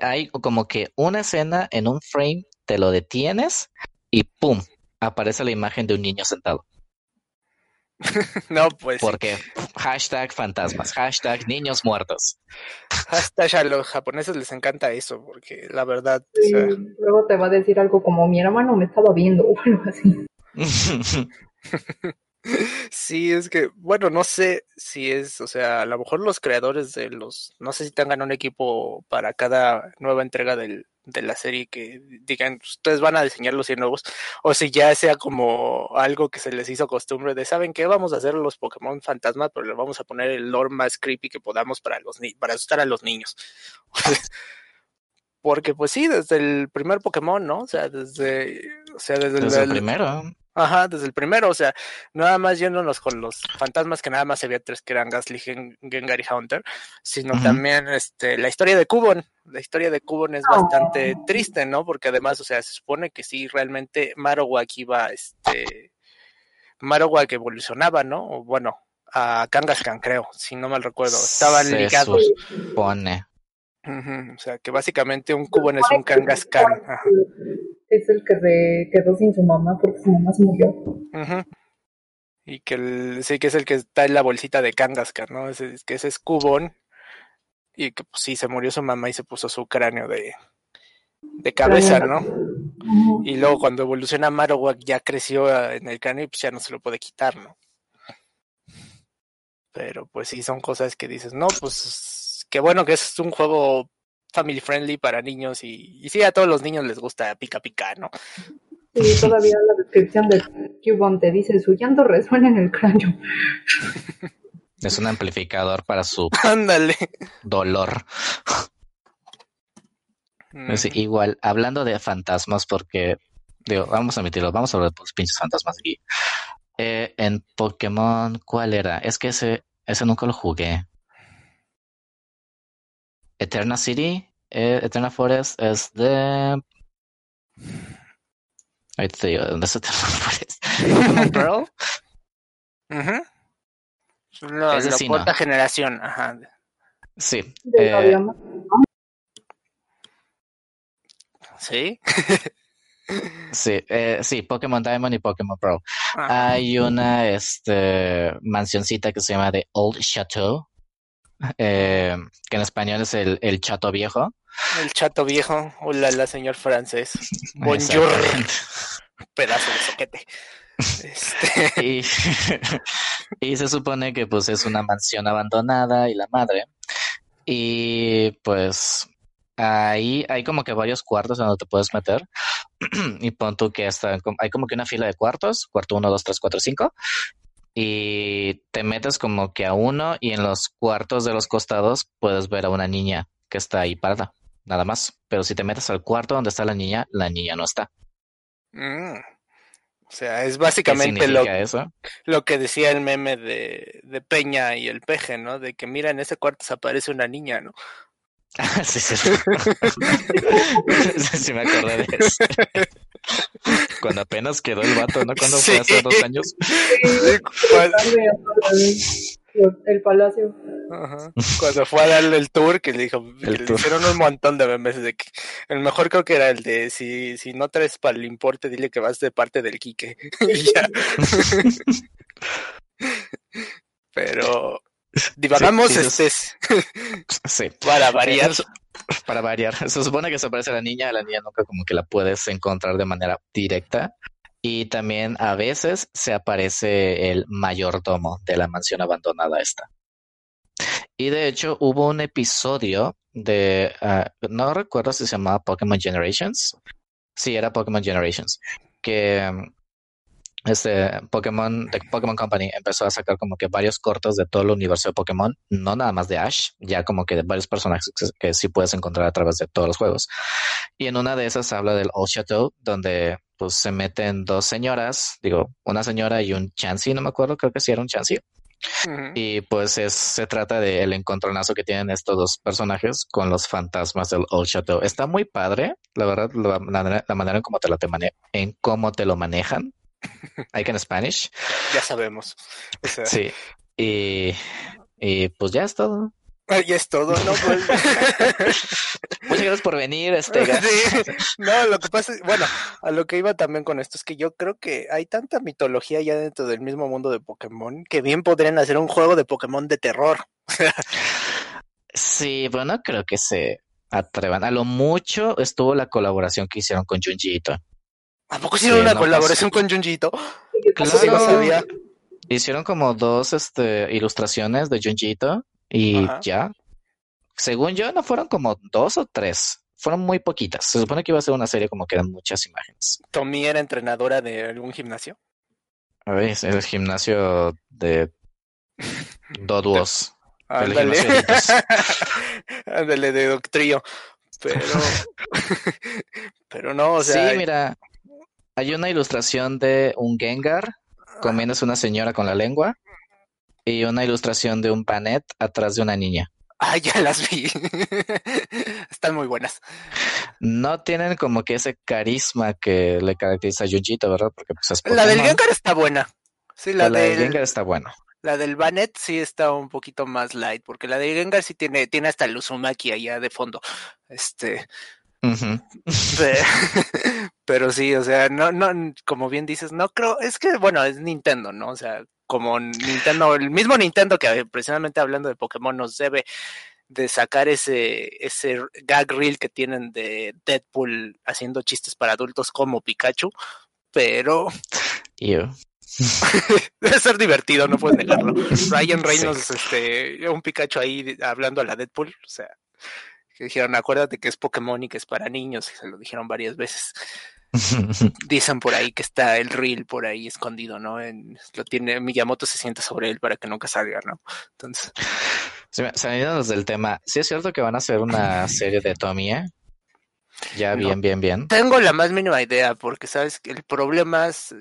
[SPEAKER 1] hay como que una escena en un frame, te lo detienes y ¡pum! aparece la imagen de un niño sentado.
[SPEAKER 2] no, pues.
[SPEAKER 1] Porque hashtag fantasmas, hashtag niños muertos.
[SPEAKER 2] Hashtag a los japoneses les encanta eso, porque la verdad.
[SPEAKER 3] Luego te va a decir algo como mi hermano me estaba viendo o algo así.
[SPEAKER 2] Sí, es que, bueno, no sé si es, o sea, a lo mejor los creadores de los, no sé si tengan un equipo para cada nueva entrega del, de la serie que digan, ustedes van a diseñar los 100 nuevos, o si ya sea como algo que se les hizo costumbre de, ¿saben qué? Vamos a hacer los Pokémon fantasma, pero le vamos a poner el lore más creepy que podamos para, los para asustar a los niños. Porque pues sí, desde el primer Pokémon, ¿no? O sea, desde, o sea, desde,
[SPEAKER 1] el primero.
[SPEAKER 2] Ajá, desde el primero, o sea, nada más yéndonos con los fantasmas que nada más había tres que eran Gasly, Gengar y Hunter, sino también este la historia de Cubon. La historia de Cubon es bastante oh. triste, ¿no? Porque además, o sea, se supone que sí, realmente Marowak iba, este, Marowak evolucionaba, ¿no? O bueno, a Kangaskhan, creo, si no mal recuerdo. Estaban
[SPEAKER 1] Se
[SPEAKER 2] ligados.
[SPEAKER 1] supone.
[SPEAKER 2] O sea, que básicamente un Cubone es un Kangaskhan. Ajá.
[SPEAKER 3] Es el que se quedó sin su mamá porque su mamá se murió.
[SPEAKER 2] Y que el, sí que es el que está en la bolsita de Kangaskhan, ¿no? Ese, que ese es Cubone. Y que pues sí, se murió su mamá y se puso su cráneo de, de cabeza, ¿no? Y luego cuando evoluciona Marowak ya creció eh, en el cráneo y pues ya no se lo puede quitar, ¿no? Pero pues sí, son cosas que dices, no, pues qué bueno que es un juego family friendly para niños y, y sí, a todos los niños les gusta pica pica, ¿no?
[SPEAKER 3] Y todavía la descripción de Cubone te dice, su llanto resuena en el cráneo.
[SPEAKER 1] Es un amplificador para su
[SPEAKER 2] Ándale.
[SPEAKER 1] dolor. Es
[SPEAKER 2] Ujú.
[SPEAKER 1] igual, hablando de fantasmas, porque, digo, vamos a admitirlo, vamos a hablar de los pinches fantasmas aquí. Eh, en Pokémon, ¿cuál era? Es que ese, ese nunca lo jugué. Eterna City, eh, Eterna Forest es de. Ahorita te digo, ¿dónde es Eterna Forest? Pokémon Pearl.
[SPEAKER 2] La,
[SPEAKER 1] Ese
[SPEAKER 2] la
[SPEAKER 1] sí, no.
[SPEAKER 2] cuarta generación, ajá.
[SPEAKER 1] Sí. Eh.
[SPEAKER 2] ¿Sí?
[SPEAKER 1] sí, eh, sí, Pokémon Diamond y Pokémon Pearl.
[SPEAKER 2] Ajá.
[SPEAKER 1] Hay una este, mansioncita que se llama The Old Chateau, eh, que en español es el, el Chato Viejo.
[SPEAKER 2] El chato viejo, hola, la señor francés. Bonjour, pedazo de soquete. Este,
[SPEAKER 1] Y, y se supone que pues es una mansión abandonada y la madre. Y pues ahí hay como que varios cuartos donde te puedes meter. Y pon tú que hasta hay como que una fila de cuartos, cuarto 1, 2, 3, 4, 5. Y te metes como que a uno y en los cuartos de los costados puedes ver a una niña que está ahí parada, nada más. Pero si te metes al cuarto donde está la niña, la niña no está.
[SPEAKER 2] mm, o sea, es
[SPEAKER 1] ¿Qué
[SPEAKER 2] básicamente lo,
[SPEAKER 1] eso?
[SPEAKER 2] lo que decía el meme de, de Peña y el peje, ¿no? De que mira, en ese cuarto se aparece una niña, ¿no?
[SPEAKER 1] Sí, sí. sí, sí me acordé de eso. Cuando apenas quedó el vato, ¿no? Cuando fue
[SPEAKER 2] Sí.
[SPEAKER 1] hace dos años.
[SPEAKER 2] Cuando,
[SPEAKER 3] El palacio.
[SPEAKER 2] ajá, cuando fue a darle el tour, que le dijo,
[SPEAKER 1] El
[SPEAKER 2] le
[SPEAKER 1] tour.
[SPEAKER 2] hicieron un montón de memes de que el mejor creo que era el de si, si no traes para el importe, dile que vas de parte del Quique. y ya. Pero divagamos
[SPEAKER 1] Sí,
[SPEAKER 2] este
[SPEAKER 1] Sí.
[SPEAKER 2] para variar.
[SPEAKER 1] Para variar. Se supone que se aparece la niña, la niña nunca como que la puedes encontrar de manera directa. Y también a veces se aparece el mayordomo de la mansión abandonada esta. Y de hecho hubo un episodio de, ah, no recuerdo si se llamaba Pokémon Generations. Sí, era Pokémon Generations. Que este Pokémon, The Pokémon Company empezó a sacar como que varios cortos de todo el universo de Pokémon, no nada más de Ash, ya como que de varios personajes que, que sí puedes encontrar a través de todos los juegos. Y en una de esas habla del Old Chateau, donde pues se meten dos señoras, digo, una señora y un Chansey, no me acuerdo, creo que sí era un Chansey.
[SPEAKER 2] Ujú.
[SPEAKER 1] Y pues es, se trata del encontronazo que tienen estos dos personajes con los fantasmas del Old Chateau. Está muy padre, la verdad, la, manera- la manera en cómo te lo, te mane- en cómo te lo manejan. Que en Spanish.
[SPEAKER 2] Ya sabemos. O sea,
[SPEAKER 1] Sí. Y, y pues ya es todo.
[SPEAKER 2] ahí es todo, ¿no? Pues-
[SPEAKER 1] Muchas gracias por venir, este.
[SPEAKER 2] Sí. No, lo que pasa es, bueno, a lo que iba también con esto es que yo creo que hay tanta mitología ya dentro del mismo mundo de Pokémon que bien podrían hacer un juego de Pokémon de terror.
[SPEAKER 1] Sí, pero no creo que se atrevan. A lo mucho estuvo la colaboración que hicieron con Junji Ito.
[SPEAKER 2] ¿A poco hicieron
[SPEAKER 1] Sí,
[SPEAKER 2] una
[SPEAKER 1] no
[SPEAKER 2] colaboración con Junjito?
[SPEAKER 1] Claro.
[SPEAKER 2] Sí no sabía.
[SPEAKER 1] Hicieron como dos este, ilustraciones de Junji Ito y
[SPEAKER 2] Ajá.
[SPEAKER 1] ya. Según yo, no fueron como dos o tres. Fueron muy poquitas. Se supone que iba a ser una serie como que eran muchas imágenes.
[SPEAKER 2] Tommy era entrenadora de algún gimnasio.
[SPEAKER 1] A ver, es el gimnasio de Doduos. El
[SPEAKER 2] Ándale. Ándale, de Doctrío. Pero. Pero no, o sea.
[SPEAKER 1] sí, mira, hay una ilustración de un Gengar comiéndose una señora con la lengua y una ilustración de un panet atrás de una niña.
[SPEAKER 2] Ah, ya las vi. Están muy buenas.
[SPEAKER 1] No tienen como que ese carisma que le caracteriza a Junjito, ¿verdad? Porque pues es
[SPEAKER 2] La del Gengar está buena. Sí, la,
[SPEAKER 1] la de
[SPEAKER 2] del
[SPEAKER 1] Gengar está bueno.
[SPEAKER 2] La del Banet sí está un poquito más light, porque la de Gengar sí tiene, tiene hasta el Uzumaki allá de fondo. Este. pero sí, o sea, no, no, como bien dices, no creo, es que bueno, es Nintendo, ¿no? O sea, como Nintendo, el mismo Nintendo que precisamente hablando de Pokémon nos debe de sacar ese, ese gag reel que tienen de Deadpool haciendo chistes para adultos como Pikachu, pero Debe ser divertido, no puedes negarlo. Ryan Reynolds, este, un Pikachu ahí hablando a la Deadpool, o sea, que dijeron, acuérdate que es Pokémon y que es para niños, y se lo dijeron varias veces. Dicen por ahí que está el reel por ahí escondido, ¿no? En, lo tiene, Miyamoto se sienta sobre él para que nunca salga, ¿no? Entonces.
[SPEAKER 1] Saliendo del tema, sí es cierto que van a hacer una serie de Tommy, ¿eh? Ya, bien, bien, bien.
[SPEAKER 2] Tengo la más mínima idea, porque sabes que el problema es,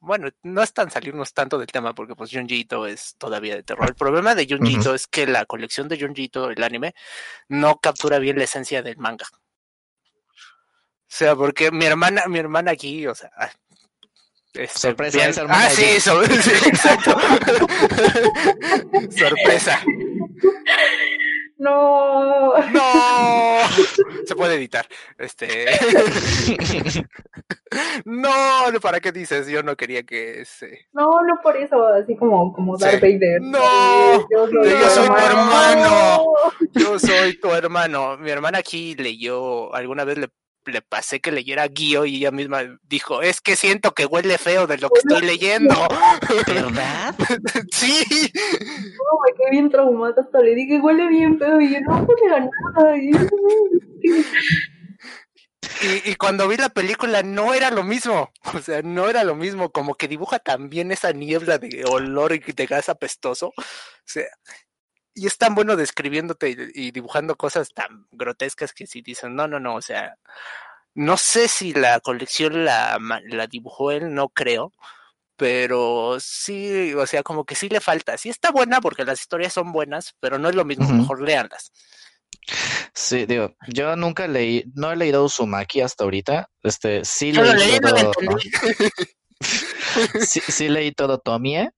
[SPEAKER 2] bueno, no es tan salirnos tanto del tema, porque pues Junjito es todavía de terror. El problema de Junjito es que la colección de Junjito, el anime, no captura bien la esencia del manga. O sea, porque mi hermana, mi hermana aquí, o sea, ah,
[SPEAKER 1] este, sorpresa, Ah,
[SPEAKER 2] sí, sí, exacto. sorpresa.
[SPEAKER 3] No.
[SPEAKER 2] No. Se puede editar. Este. no, ¿para qué dices? Yo no quería que se.
[SPEAKER 3] No, no por eso, así como, como Darth Vader.
[SPEAKER 2] No. Yo soy, tu hermano. Yo soy tu hermano. Mi hermana aquí leyó, alguna vez le le pasé que leyera Guío y ella misma dijo, es que siento que huele feo de lo que estoy leyendo.
[SPEAKER 1] ¿Verdad?
[SPEAKER 2] sí.
[SPEAKER 3] No, me quedé bien traumada hasta le dije, huele bien feo y yo no huele nada.
[SPEAKER 2] Y, y, cuando vi la película no era lo mismo, o sea, no era lo mismo, como que dibuja también esa niebla de olor y de gas apestoso, o sea, y es tan bueno describiéndote y, dibujando cosas tan grotescas que si dicen, no, no, no, o sea, no sé si la colección la, la dibujó él, no creo, pero sí, o sea, como que sí le falta. Sí está buena porque las historias son buenas, pero no es lo mismo, mejor leanlas.
[SPEAKER 1] Sí, digo, yo nunca leí, no he leído Uzumaki hasta ahorita. Este, sí leí, todo. sí, sí, leí todo Tomie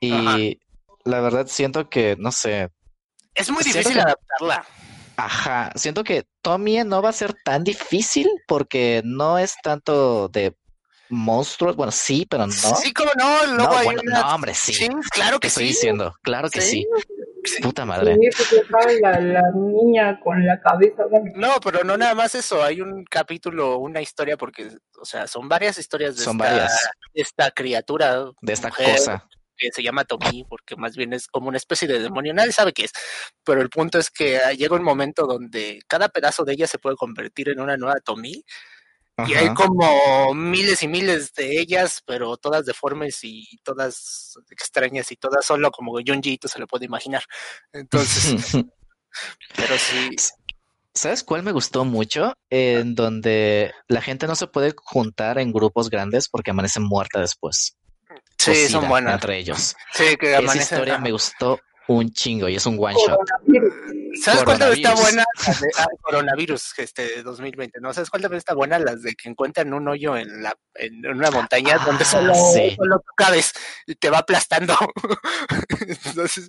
[SPEAKER 1] y la verdad siento que, no sé.
[SPEAKER 2] Es muy difícil adaptarla.
[SPEAKER 1] Ajá, siento que Tommy no va a ser tan difícil porque no es tanto de monstruos, bueno, sí, pero no.
[SPEAKER 2] Sí, como no,
[SPEAKER 1] no, no hombre, sí.
[SPEAKER 2] claro que
[SPEAKER 1] Estoy diciendo, claro que sí. Puta madre.
[SPEAKER 3] Sí, la, la niña con la cabeza.
[SPEAKER 2] No, pero no nada más eso. Hay un capítulo, una historia, porque, o sea, son varias historias de,
[SPEAKER 1] son
[SPEAKER 2] esta,
[SPEAKER 1] varias.
[SPEAKER 2] esta criatura.
[SPEAKER 1] De esta cosa
[SPEAKER 2] que se llama Tomi, porque más bien es como una especie de demonio, nadie sabe qué es, pero el punto es que llega un momento donde cada pedazo de ella se puede convertir en una nueva Tomi, y hay como miles y miles de ellas, pero todas deformes y todas extrañas y todas solo como Junji se lo puede imaginar. Entonces, pero sí.
[SPEAKER 1] ¿Sabes cuál me gustó mucho? En donde la gente no se puede juntar en grupos grandes porque amanecen muerta después.
[SPEAKER 2] Sí, son buenas.
[SPEAKER 1] Entre ellos.
[SPEAKER 2] Sí, que
[SPEAKER 1] Esa historia me gustó un chingo y es un one shot.
[SPEAKER 2] ¿Sabes cuál también está buena? de, ah, coronavirus, este 2020, ¿no? ¿Sabes cuál también está buena? Las de que encuentran un hoyo en la en una montaña ah, donde solo, solo cabes y te va aplastando. Entonces.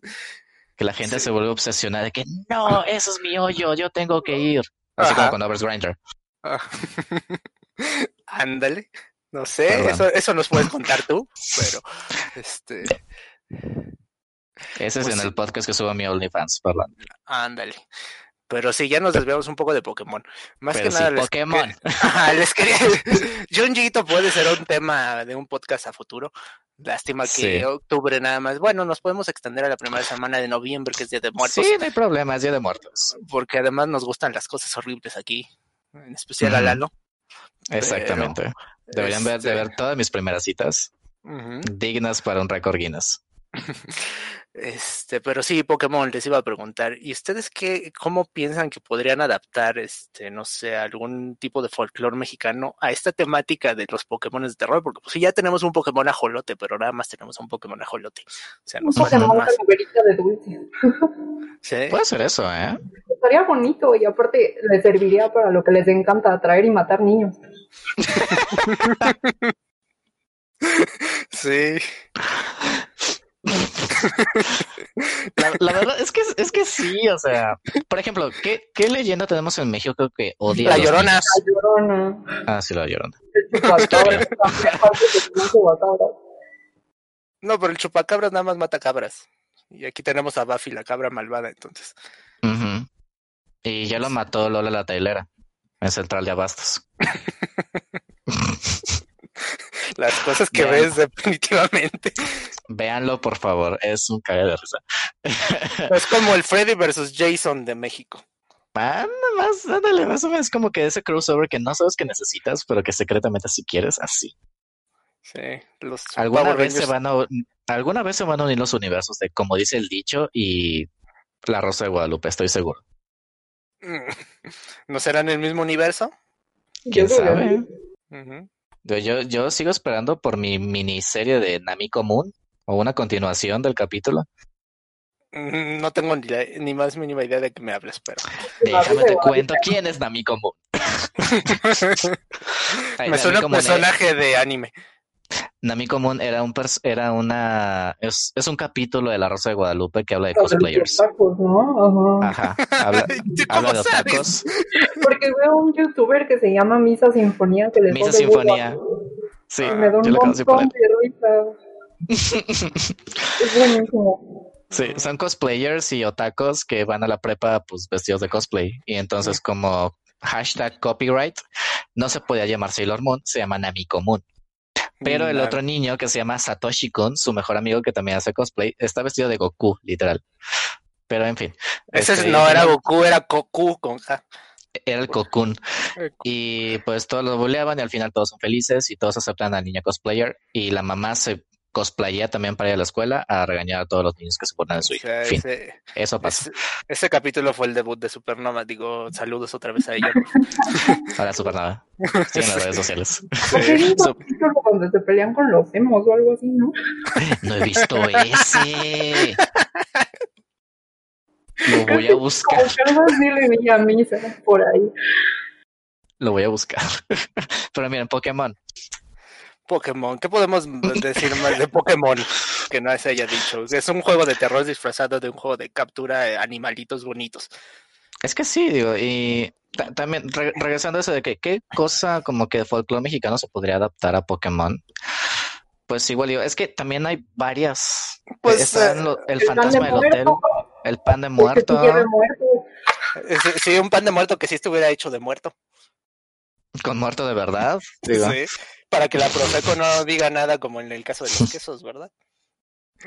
[SPEAKER 1] Que la gente se vuelve obsesionada de que no, eso es mi hoyo, yo tengo que ir. Así como con abres Grinder.
[SPEAKER 2] Ah. No sé, eso, eso nos puedes contar tú, pero este.
[SPEAKER 1] Ese es pues en el podcast que subo a mi OnlyFans, perdón.
[SPEAKER 2] Ándale. Pero sí, ya nos desviamos un poco de Pokémon. Más
[SPEAKER 1] que
[SPEAKER 2] nada.
[SPEAKER 1] Pokémon.
[SPEAKER 2] les quería. Junjito puede ser un tema de un podcast a futuro. Lástima que octubre nada más. Bueno, nos podemos extender a la primera semana de noviembre, que es Día de Muertos.
[SPEAKER 1] Sí, no hay problema, es Día de Muertos.
[SPEAKER 2] Porque además nos gustan las cosas horribles aquí, en especial a Lalo.
[SPEAKER 1] Exactamente. Deberían ver, de ver este todas mis primeras citas. Dignas para un récord Guinness.
[SPEAKER 2] Este, pero sí, Pokémon, les iba a preguntar, ¿y ustedes qué, cómo piensan que podrían adaptar, este, no sé, algún tipo de folclore mexicano a esta temática de los Pokémon de terror? Porque pues sí, ya tenemos un Pokémon ajolote, pero nada más tenemos un Pokémon ajolote. O sea,
[SPEAKER 3] un Pokémon más. de dulce.
[SPEAKER 1] ¿Sí? Puede ser eso, ¿eh?
[SPEAKER 3] Estaría bonito y aparte les serviría para lo que les encanta, atraer y matar niños.
[SPEAKER 2] sí.
[SPEAKER 1] La, verdad es que, es que sí, o sea, por ejemplo, ¿qué, qué leyenda tenemos en México Creo que odia?
[SPEAKER 2] La Llorona.
[SPEAKER 3] La llorona.
[SPEAKER 1] Ah, sí, la Llorona.
[SPEAKER 3] El chupacabras.
[SPEAKER 2] No, pero el chupacabras nada más mata cabras. Y aquí tenemos a Buffy, la cabra malvada, entonces.
[SPEAKER 1] Y ya lo mató Lola la Tailera en Central de Abastos.
[SPEAKER 2] Las cosas que
[SPEAKER 1] Vean.
[SPEAKER 2] ves definitivamente.
[SPEAKER 1] Véanlo, por favor, es un cague de risa.
[SPEAKER 2] Es como el Freddy versus Jason de México.
[SPEAKER 1] Ah, nada más, ándale, más o menos como que ese crossover que no sabes que necesitas, pero que secretamente si quieres, así.
[SPEAKER 2] Sí, los
[SPEAKER 1] ¿Alguna
[SPEAKER 2] Power
[SPEAKER 1] vez se van a, un- alguna vez se van a unir los universos de como dice el dicho y la Rosa de Guadalupe, estoy seguro.
[SPEAKER 2] ¿No serán el mismo universo?
[SPEAKER 1] ¿Quién sabe?
[SPEAKER 2] Ujú.
[SPEAKER 1] Yo, yo, sigo esperando por mi miniserie de Nami Común o una continuación del capítulo.
[SPEAKER 2] Mm, No tengo ni, la- ni más mínima idea de qué me hablas, pero
[SPEAKER 1] Déjame te cuento quién es Nami Común. Ay,
[SPEAKER 2] me suena un personaje de anime.
[SPEAKER 1] Nami Común era un pers- era una es, es un capítulo de La Rosa de Guadalupe que habla de cosplayers.
[SPEAKER 3] tacos, ¿no? Ajá.
[SPEAKER 1] Ajá, habla,
[SPEAKER 2] ¿Tú
[SPEAKER 1] habla
[SPEAKER 2] cómo
[SPEAKER 1] de otakus.
[SPEAKER 3] Porque veo un youtuber que se llama Misa Sinfonía que le
[SPEAKER 1] Misa
[SPEAKER 3] pone
[SPEAKER 1] Sinfonía. Sí,
[SPEAKER 3] Y me da un
[SPEAKER 1] yo lo
[SPEAKER 3] montón
[SPEAKER 1] él.
[SPEAKER 3] de risa. Es buenísimo.
[SPEAKER 1] Sí, son cosplayers y otakus que van a la prepa pues vestidos de cosplay. Y entonces como hashtag copyright, no se podía llamar Sailor Moon, se llama Nami Común. Pero el otro niño que se llama Satoshi Kun, su mejor amigo que también hace cosplay, está vestido de Goku, literal. Pero en fin.
[SPEAKER 2] Ese
[SPEAKER 1] este,
[SPEAKER 2] no era Goku, era Goku con.
[SPEAKER 1] Era el Cocoon. Y pues todos lo buleaban y al final todos son felices y todos aceptan al niño cosplayer. Y la mamá se cosplayea también para ir a la escuela a regañar a todos los niños que se ponen en su
[SPEAKER 2] O
[SPEAKER 1] hijo.
[SPEAKER 2] sea,
[SPEAKER 1] Fin.
[SPEAKER 2] ese,
[SPEAKER 1] Eso pasa.
[SPEAKER 2] ese, ese capítulo fue el debut de Supernova. Digo, saludos otra vez a ella.
[SPEAKER 1] Para Supernova. Sí, en las redes sociales.
[SPEAKER 3] Porque hay un
[SPEAKER 1] Sup-
[SPEAKER 3] capítulo donde se pelean con los emos o algo así, ¿no?
[SPEAKER 1] No he visto ese. Lo voy a buscar.
[SPEAKER 3] Por ahí.
[SPEAKER 1] Lo voy a buscar. Pero miren, Pokémon.
[SPEAKER 2] Pokémon, ¿qué podemos decir más de Pokémon que no se haya dicho? Es un juego de terror disfrazado de un juego de captura de animalitos bonitos.
[SPEAKER 1] Es que sí, digo, y ta- también re- regresando a eso de que qué cosa como que de folclore mexicano se podría adaptar a Pokémon. Pues igual digo, es que también hay varias.
[SPEAKER 2] Pues, eh,
[SPEAKER 1] lo- el
[SPEAKER 3] de
[SPEAKER 1] fantasma del hotel, el pan de muerto,
[SPEAKER 3] Sí,
[SPEAKER 2] un pan de muerto que sí estuviera hecho de muerto.
[SPEAKER 1] con muerto de verdad. Digo,
[SPEAKER 2] Sí, para que la Profeco no diga nada como en el caso de los quesos, ¿verdad?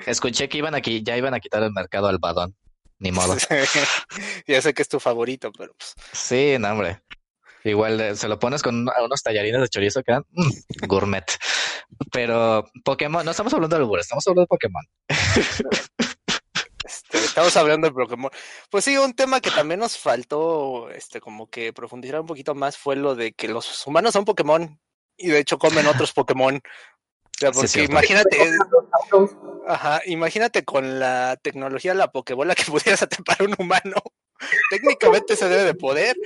[SPEAKER 1] escuché que iban aquí, ya iban a quitar el mercado al badón. Ni modo.
[SPEAKER 2] ya sé que es tu favorito, pero pues,
[SPEAKER 1] Sí, no, hombre. Igual eh, se lo pones con unos tallarines de chorizo que dan mm, gourmet. Pero Pokémon, no estamos hablando de albures, estamos hablando de Pokémon.
[SPEAKER 2] este, estamos hablando de Pokémon. Pues sí, un tema que también nos faltó, este, como que profundizar un poquito más fue lo de que los humanos son Pokémon y de hecho comen otros Pokémon. O sea, porque imagínate. Ajá, imagínate con la tecnología, la Pokébola que pudieras atrapar a un humano. Técnicamente se debe de poder,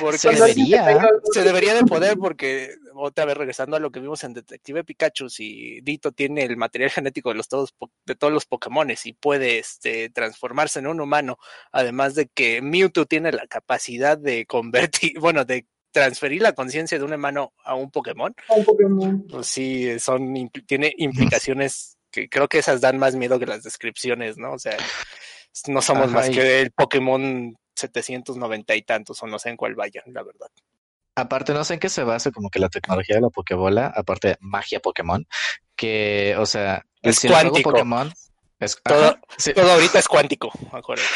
[SPEAKER 2] porque
[SPEAKER 1] Se debería.
[SPEAKER 2] se debería de poder, porque otra vez regresando a lo que vimos en Detective Pikachu, si Dito tiene el material genético de los todos de todos los Pokémones y puede este, transformarse en un humano, además de que Mewtwo tiene la capacidad de convertir, bueno, de transferir la conciencia de un humano a un Pokémon,
[SPEAKER 3] un Pokémon.
[SPEAKER 2] pues sí, son, impl- tiene implicaciones que creo que esas dan más miedo que las descripciones, ¿no? O sea, no somos
[SPEAKER 1] Ajá,
[SPEAKER 2] más
[SPEAKER 1] y-
[SPEAKER 2] que el Pokémon 790 y tantos, o no sé en cuál vayan, la verdad.
[SPEAKER 1] Aparte, no sé en qué se basa como que la tecnología de la Pokébola, aparte de magia Pokémon, que, o sea,
[SPEAKER 2] Es
[SPEAKER 1] un
[SPEAKER 2] cuántico.
[SPEAKER 1] Pokémon, es,
[SPEAKER 2] Todo-
[SPEAKER 1] ajá,
[SPEAKER 2] Todo ahorita es cuántico, acuérdate.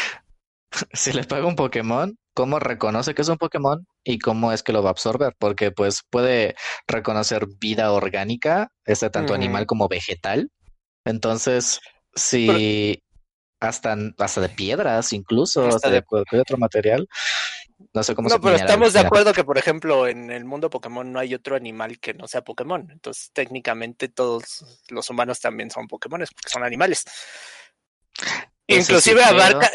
[SPEAKER 1] si le pego un Pokémon, ¿cómo reconoce que es un Pokémon y cómo es que lo va a absorber? Porque pues puede reconocer vida orgánica, este tanto animal como vegetal. Entonces, si hasta, hasta de piedras, incluso,
[SPEAKER 2] Hasta
[SPEAKER 1] hasta
[SPEAKER 2] de-
[SPEAKER 1] cualquier otro material, no sé cómo
[SPEAKER 2] No,
[SPEAKER 1] se
[SPEAKER 2] pero estamos de acuerdo que, por ejemplo, en el mundo Pokémon no hay otro animal que no sea Pokémon. Entonces, técnicamente todos los humanos también son Pokémones porque son animales.
[SPEAKER 1] Sí,
[SPEAKER 2] inclusive abarca,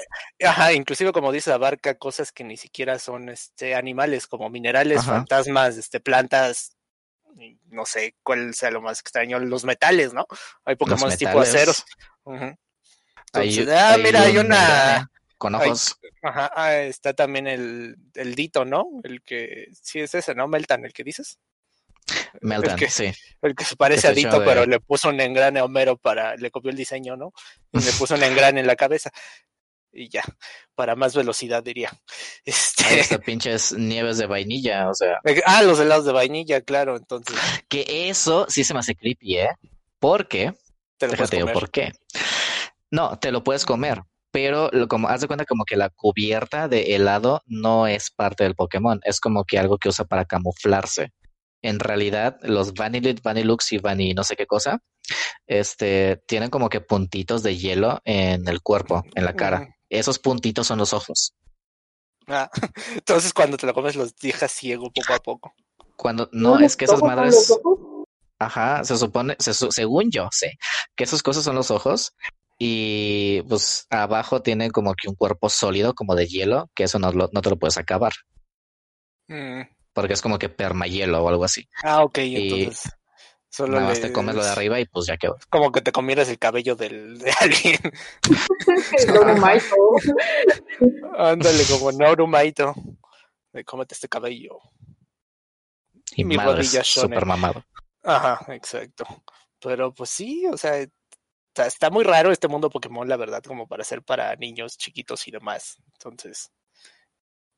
[SPEAKER 2] ajá, inclusive como dices, abarca cosas que ni siquiera son este animales, como minerales,
[SPEAKER 1] Ajá.
[SPEAKER 2] fantasmas, este, plantas, no sé cuál sea lo más extraño, los metales, ¿no? Hay Pokémon tipo aceros. Ah, mira, hay una...
[SPEAKER 1] Con ojos.
[SPEAKER 2] ajá, ah, está también el, el Dito, ¿no? El que, sí es ese, ¿no? Meltan, el que dices.
[SPEAKER 1] Meltan,
[SPEAKER 2] el que,
[SPEAKER 1] sí.
[SPEAKER 2] El que se parece a Dito, pero le puso un engrane a Homero para, le copió el diseño, ¿no? Y le puso un engrane en la cabeza y ya, para más velocidad diría.
[SPEAKER 1] Este... Hasta pinches nieves de vainilla, o sea.
[SPEAKER 2] Ah, los helados de vainilla, claro, entonces.
[SPEAKER 1] Que eso sí se me hace creepy, ¿eh? Porque, te lo déjate digo por qué. No, te lo puedes comer, pero lo, como haz de cuenta como que la cubierta de helado no es parte del Pokémon, es como que algo que usa para camuflarse. En realidad, los Vanillude, Vanillux y Vanille no sé qué cosa, este, tienen como que puntitos de hielo en el cuerpo, en la cara. Esos puntitos son los ojos.
[SPEAKER 2] Ah, entonces cuando te lo comes los dejas ciego poco a poco.
[SPEAKER 1] Cuando no, es que esas madres. Ajá, se supone, según yo sé, que esas cosas son los ojos y pues abajo tienen como que un cuerpo sólido como de hielo, que eso no, no te lo puedes acabar. Mm. Porque es como que permahielo o algo así.
[SPEAKER 2] Ah, ok, entonces.
[SPEAKER 1] Solo Nada más te comes lo de arriba y pues ya quedó.
[SPEAKER 2] Como que te comieras el cabello del, de alguien. Ándale, como Norumaito. De cómete este cabello.
[SPEAKER 1] Y mi rodilla súper mamado.
[SPEAKER 2] Ajá, exacto. Pero pues sí, o sea, está, está, muy raro este mundo Pokémon, la verdad, como para ser para niños chiquitos y demás. Entonces,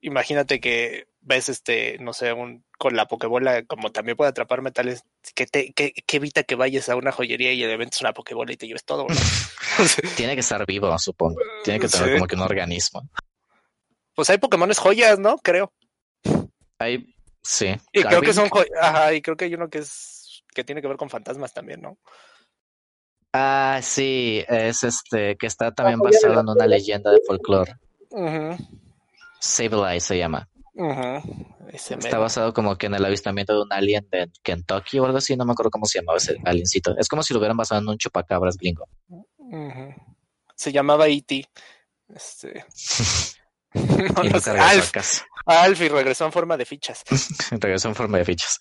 [SPEAKER 2] imagínate que ves este, no sé, un, con la pokebola, como también puede atrapar metales, que te, que, evita que vayas a una joyería y le ventes una pokebola y te lleves todo,
[SPEAKER 1] Tiene que estar vivo, supongo. Tiene que tener como que un organismo.
[SPEAKER 2] Pues hay Pokémones joyas, ¿no? Creo.
[SPEAKER 1] Hay, sí.
[SPEAKER 2] Y creo que son joyas, ajá, y creo que hay uno que es, que tiene que ver con fantasmas también, ¿no?
[SPEAKER 1] Ah, sí, es este, que está también basado en una leyenda de folclore. Save se llama. Está basado como que en el avistamiento de un alien de Kentucky o algo así, no me acuerdo cómo se llamaba ese aliencito. Es como si lo hubieran basado en un chupacabras gringo.
[SPEAKER 2] Se llamaba E.T. Este... Alf, y regresó en forma de fichas.
[SPEAKER 1] regresó en forma de fichas.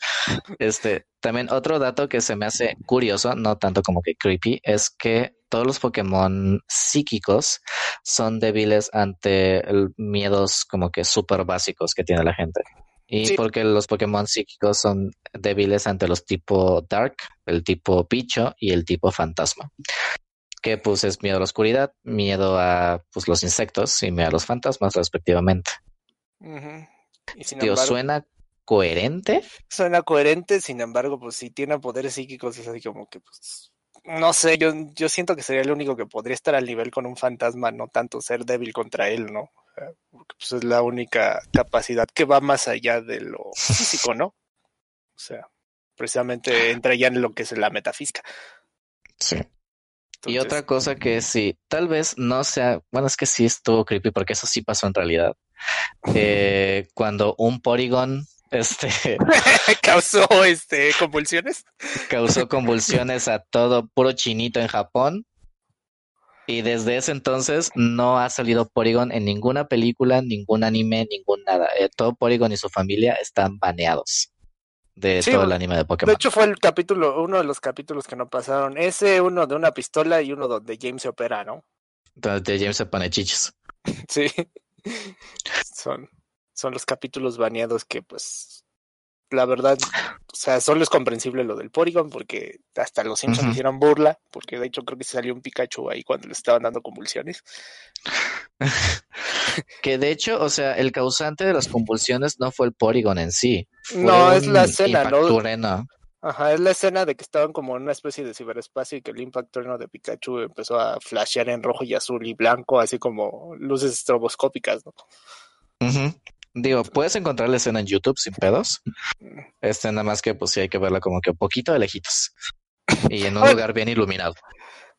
[SPEAKER 1] Este, también otro dato que se me hace curioso, no tanto como que creepy, es que todos los Pokémon psíquicos son débiles ante miedos como que súper básicos que tiene la gente. Y porque los Pokémon psíquicos son débiles ante los tipo Dark, el tipo Picho y el tipo Fantasma. Que pues es miedo a la oscuridad, miedo a pues, los insectos y miedo a los fantasmas respectivamente. Tío, ¿suena coherente?
[SPEAKER 2] Suena coherente, sin embargo, pues si tiene poderes psíquicos es así como que pues no sé, yo, yo siento que sería el único que podría estar al nivel con un fantasma, no tanto ser débil contra él, ¿no? Porque pues, es la única capacidad que va más allá de lo físico, ¿no? O sea, precisamente entra ya en lo que es la metafísica.
[SPEAKER 1] Sí. Y otra cosa que sí, tal vez no sea, bueno, es que sí estuvo creepy porque eso sí pasó en realidad. Eh, cuando un Porygon este
[SPEAKER 2] causó este convulsiones.
[SPEAKER 1] Causó convulsiones a todo puro chinito en Japón. Y desde ese entonces no ha salido Porygon en ninguna película, ningún anime, ningún nada. Eh, todo Porygon y su familia están baneados de todo el anime de Pokémon.
[SPEAKER 2] De hecho fue el capítulo, uno de los capítulos que no pasaron. Ese uno de una pistola y uno donde James se opera, ¿no?
[SPEAKER 1] Donde James se pone chichos.
[SPEAKER 2] Sí. Son son los capítulos baneados que pues la verdad, o sea, solo es comprensible lo del Porygon porque hasta los Simpsons hicieron burla, porque de hecho creo que se salió un Pikachu ahí cuando le estaban dando convulsiones.
[SPEAKER 1] que de hecho, o sea, el causante de las convulsiones no fue el Porygon en sí.
[SPEAKER 2] No, es la escena, ¿no? Ajá, es la escena de que estaban como en una especie de ciberespacio y que el impacto de Pikachu empezó a flashear en rojo y azul y blanco, así como luces estroboscópicas, ¿no?
[SPEAKER 1] Digo, puedes encontrar la escena en YouTube sin pedos. Este, nada más que pues sí hay que verla como que un poquito de lejitos. Y en un lugar bien iluminado.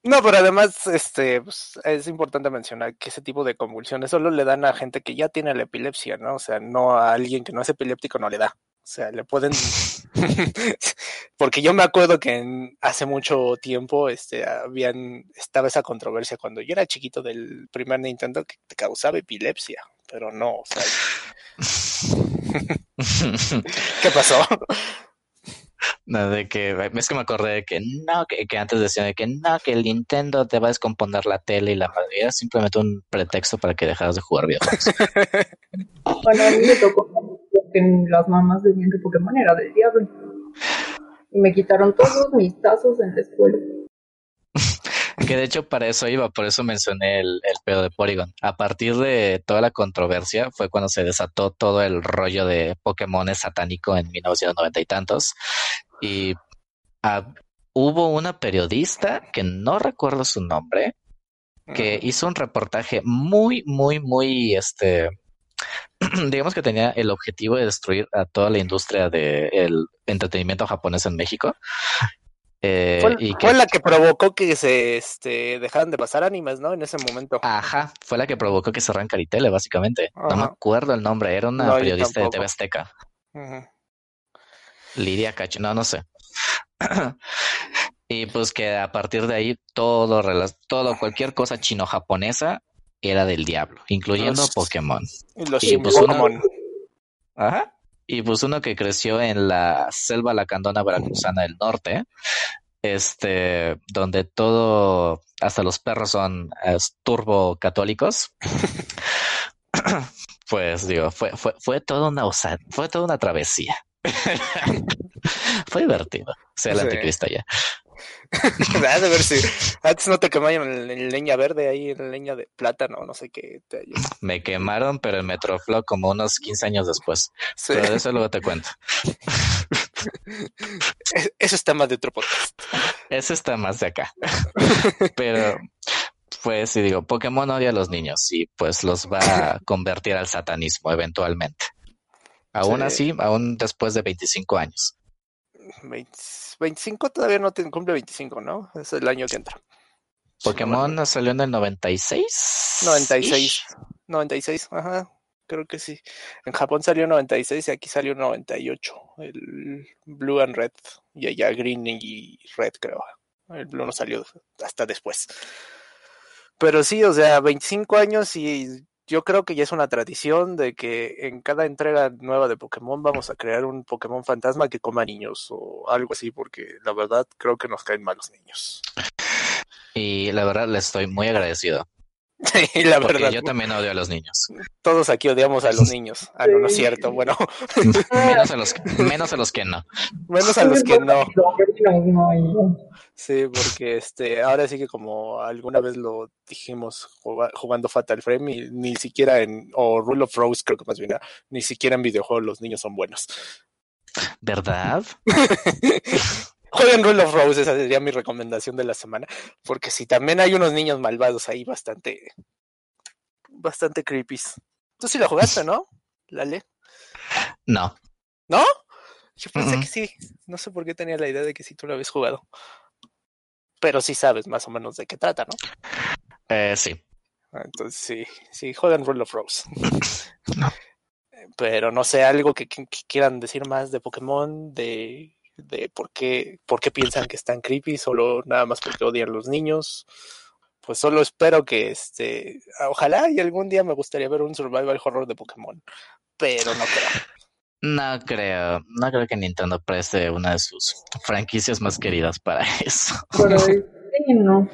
[SPEAKER 2] No, pero además, este, pues, es importante mencionar que ese tipo de convulsiones solo le dan a gente que ya tiene la epilepsia, ¿no? O sea, no a alguien que no es epiléptico no le da. O sea, le pueden. Porque yo me acuerdo que hace mucho tiempo este, habían, estaba esa controversia cuando yo era chiquito del primer Nintendo que te causaba epilepsia, pero no, o sea, ¿Qué pasó?
[SPEAKER 1] De que es que me acordé de que no, que, antes decían que no, que el Nintendo te va a descomponer la tele y la madre. Era simplemente un pretexto para que dejaras de jugar videojuegos.
[SPEAKER 3] bueno, a mí me tocó que las mamás decían que Pokémon era del diablo. Y me quitaron todos mis tazos en la escuela.
[SPEAKER 1] Que de hecho para eso iba, por eso mencioné el, el, pedo de Porygon. A partir de toda la controversia fue cuando se desató todo el rollo de Pokémon satánico en 1990 y tantos. Y ah, hubo una periodista que no recuerdo su nombre, que hizo un reportaje muy, muy, muy, este, digamos que tenía el objetivo de destruir a toda la industria del entretenimiento japonés en México.
[SPEAKER 2] Eh, fue, y fue la que provocó que se este, dejaran de pasar animes, ¿no? En ese momento.
[SPEAKER 1] Ajá, fue la que provocó que cerraran Caritele, básicamente. No me acuerdo el nombre, era una periodista de TV Azteca. Lidia Cacho, no, no sé. y pues que a partir de ahí todo, todo cualquier cosa chino-japonesa era del diablo, incluyendo Pokémon.
[SPEAKER 2] Y los y pues Pokémon.
[SPEAKER 1] Ajá. Y pues uno que creció en la selva lacandona veracruzana del norte, este, donde todo, hasta los perros son turbo católicos. pues digo, fue, fue, fue toda una fue toda una travesía. Fue divertido. Sea el anticristo ya.
[SPEAKER 2] de ver si antes no te quemaron en leña verde ahí, en leña de plátano, no sé qué. Te
[SPEAKER 1] Me quemaron, pero en Metroflow como unos 15 años después. Pero de eso luego te cuento.
[SPEAKER 2] eso está más de otro podcast.
[SPEAKER 1] Eso está más de acá. pero, pues, si digo, Pokémon odia a los niños y pues los va a convertir al satanismo eventualmente. Aún así, aún después de 25 años.
[SPEAKER 2] 25 todavía no te cumple 25, ¿no? Es el año que entra.
[SPEAKER 1] Pokémon salió en el 96.
[SPEAKER 2] 96. 96, ajá. Creo que sí. En Japón salió 96 y aquí salió 98. El Blue and Red. Y allá Green y Red, creo. El Blue no salió hasta después. Pero sí, o sea, 25 años y yo creo que ya es una tradición de que en cada entrega nueva de Pokémon vamos a crear un Pokémon fantasma que coma niños o algo así, porque la verdad creo que nos caen mal los niños.
[SPEAKER 1] Y la verdad le estoy muy agradecido.
[SPEAKER 2] Sí, la verdad.
[SPEAKER 1] Yo también odio a los niños.
[SPEAKER 2] Todos aquí odiamos a los niños. Ah, no, no es cierto. Bueno.
[SPEAKER 1] menos, a los, menos a los que no.
[SPEAKER 2] Menos a los que no. Sí, porque este, ahora sí que como alguna vez lo dijimos jugando Fatal Frame, ni siquiera en, o Rule of Rose creo que más bien, ni siquiera en videojuegos los niños son buenos.
[SPEAKER 1] ¿Verdad?
[SPEAKER 2] Jueguen Rule of Rose, esa sería mi recomendación de la semana, porque si también hay unos niños malvados ahí bastante, bastante creepy. Tú sí lo jugaste, ¿no? Lale.
[SPEAKER 1] No.
[SPEAKER 2] ¿No? Yo pensé que sí. No sé por qué tenía la idea de que sí tú lo habías jugado pero sí sabes más o menos de qué trata, ¿no?
[SPEAKER 1] Eh, sí.
[SPEAKER 2] Ah, entonces sí, sí, juegan Rule of Rose. Pero no sé, algo que, quieran decir más de Pokémon, de, de por, qué, por qué piensan que están creepy, solo nada más porque odian los niños. Pues solo espero que este, ojalá y algún día me gustaría ver un survival horror de Pokémon, pero no creo.
[SPEAKER 1] No creo, no creo que Nintendo preste una de sus franquicias más queridas para eso.
[SPEAKER 3] no.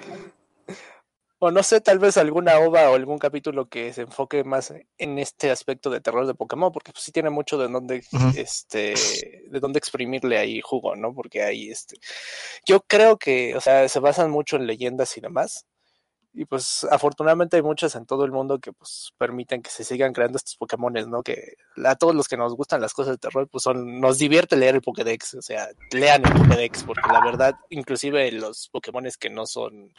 [SPEAKER 2] O no sé, tal vez alguna ova o algún capítulo que se enfoque más en este aspecto de terror de Pokémon, porque pues, sí tiene mucho de dónde, este, de dónde exprimirle ahí jugo, ¿no? Porque ahí, este, yo creo que, o sea, se basan mucho en leyendas y demás, y pues afortunadamente hay muchas en todo el mundo que pues permiten que se sigan creando estos Pokémones, ¿no? Que a todos los que nos gustan las cosas de terror, pues son, nos divierte leer el Pokédex, o sea, lean el Pokédex, porque la verdad, inclusive los Pokémones que no son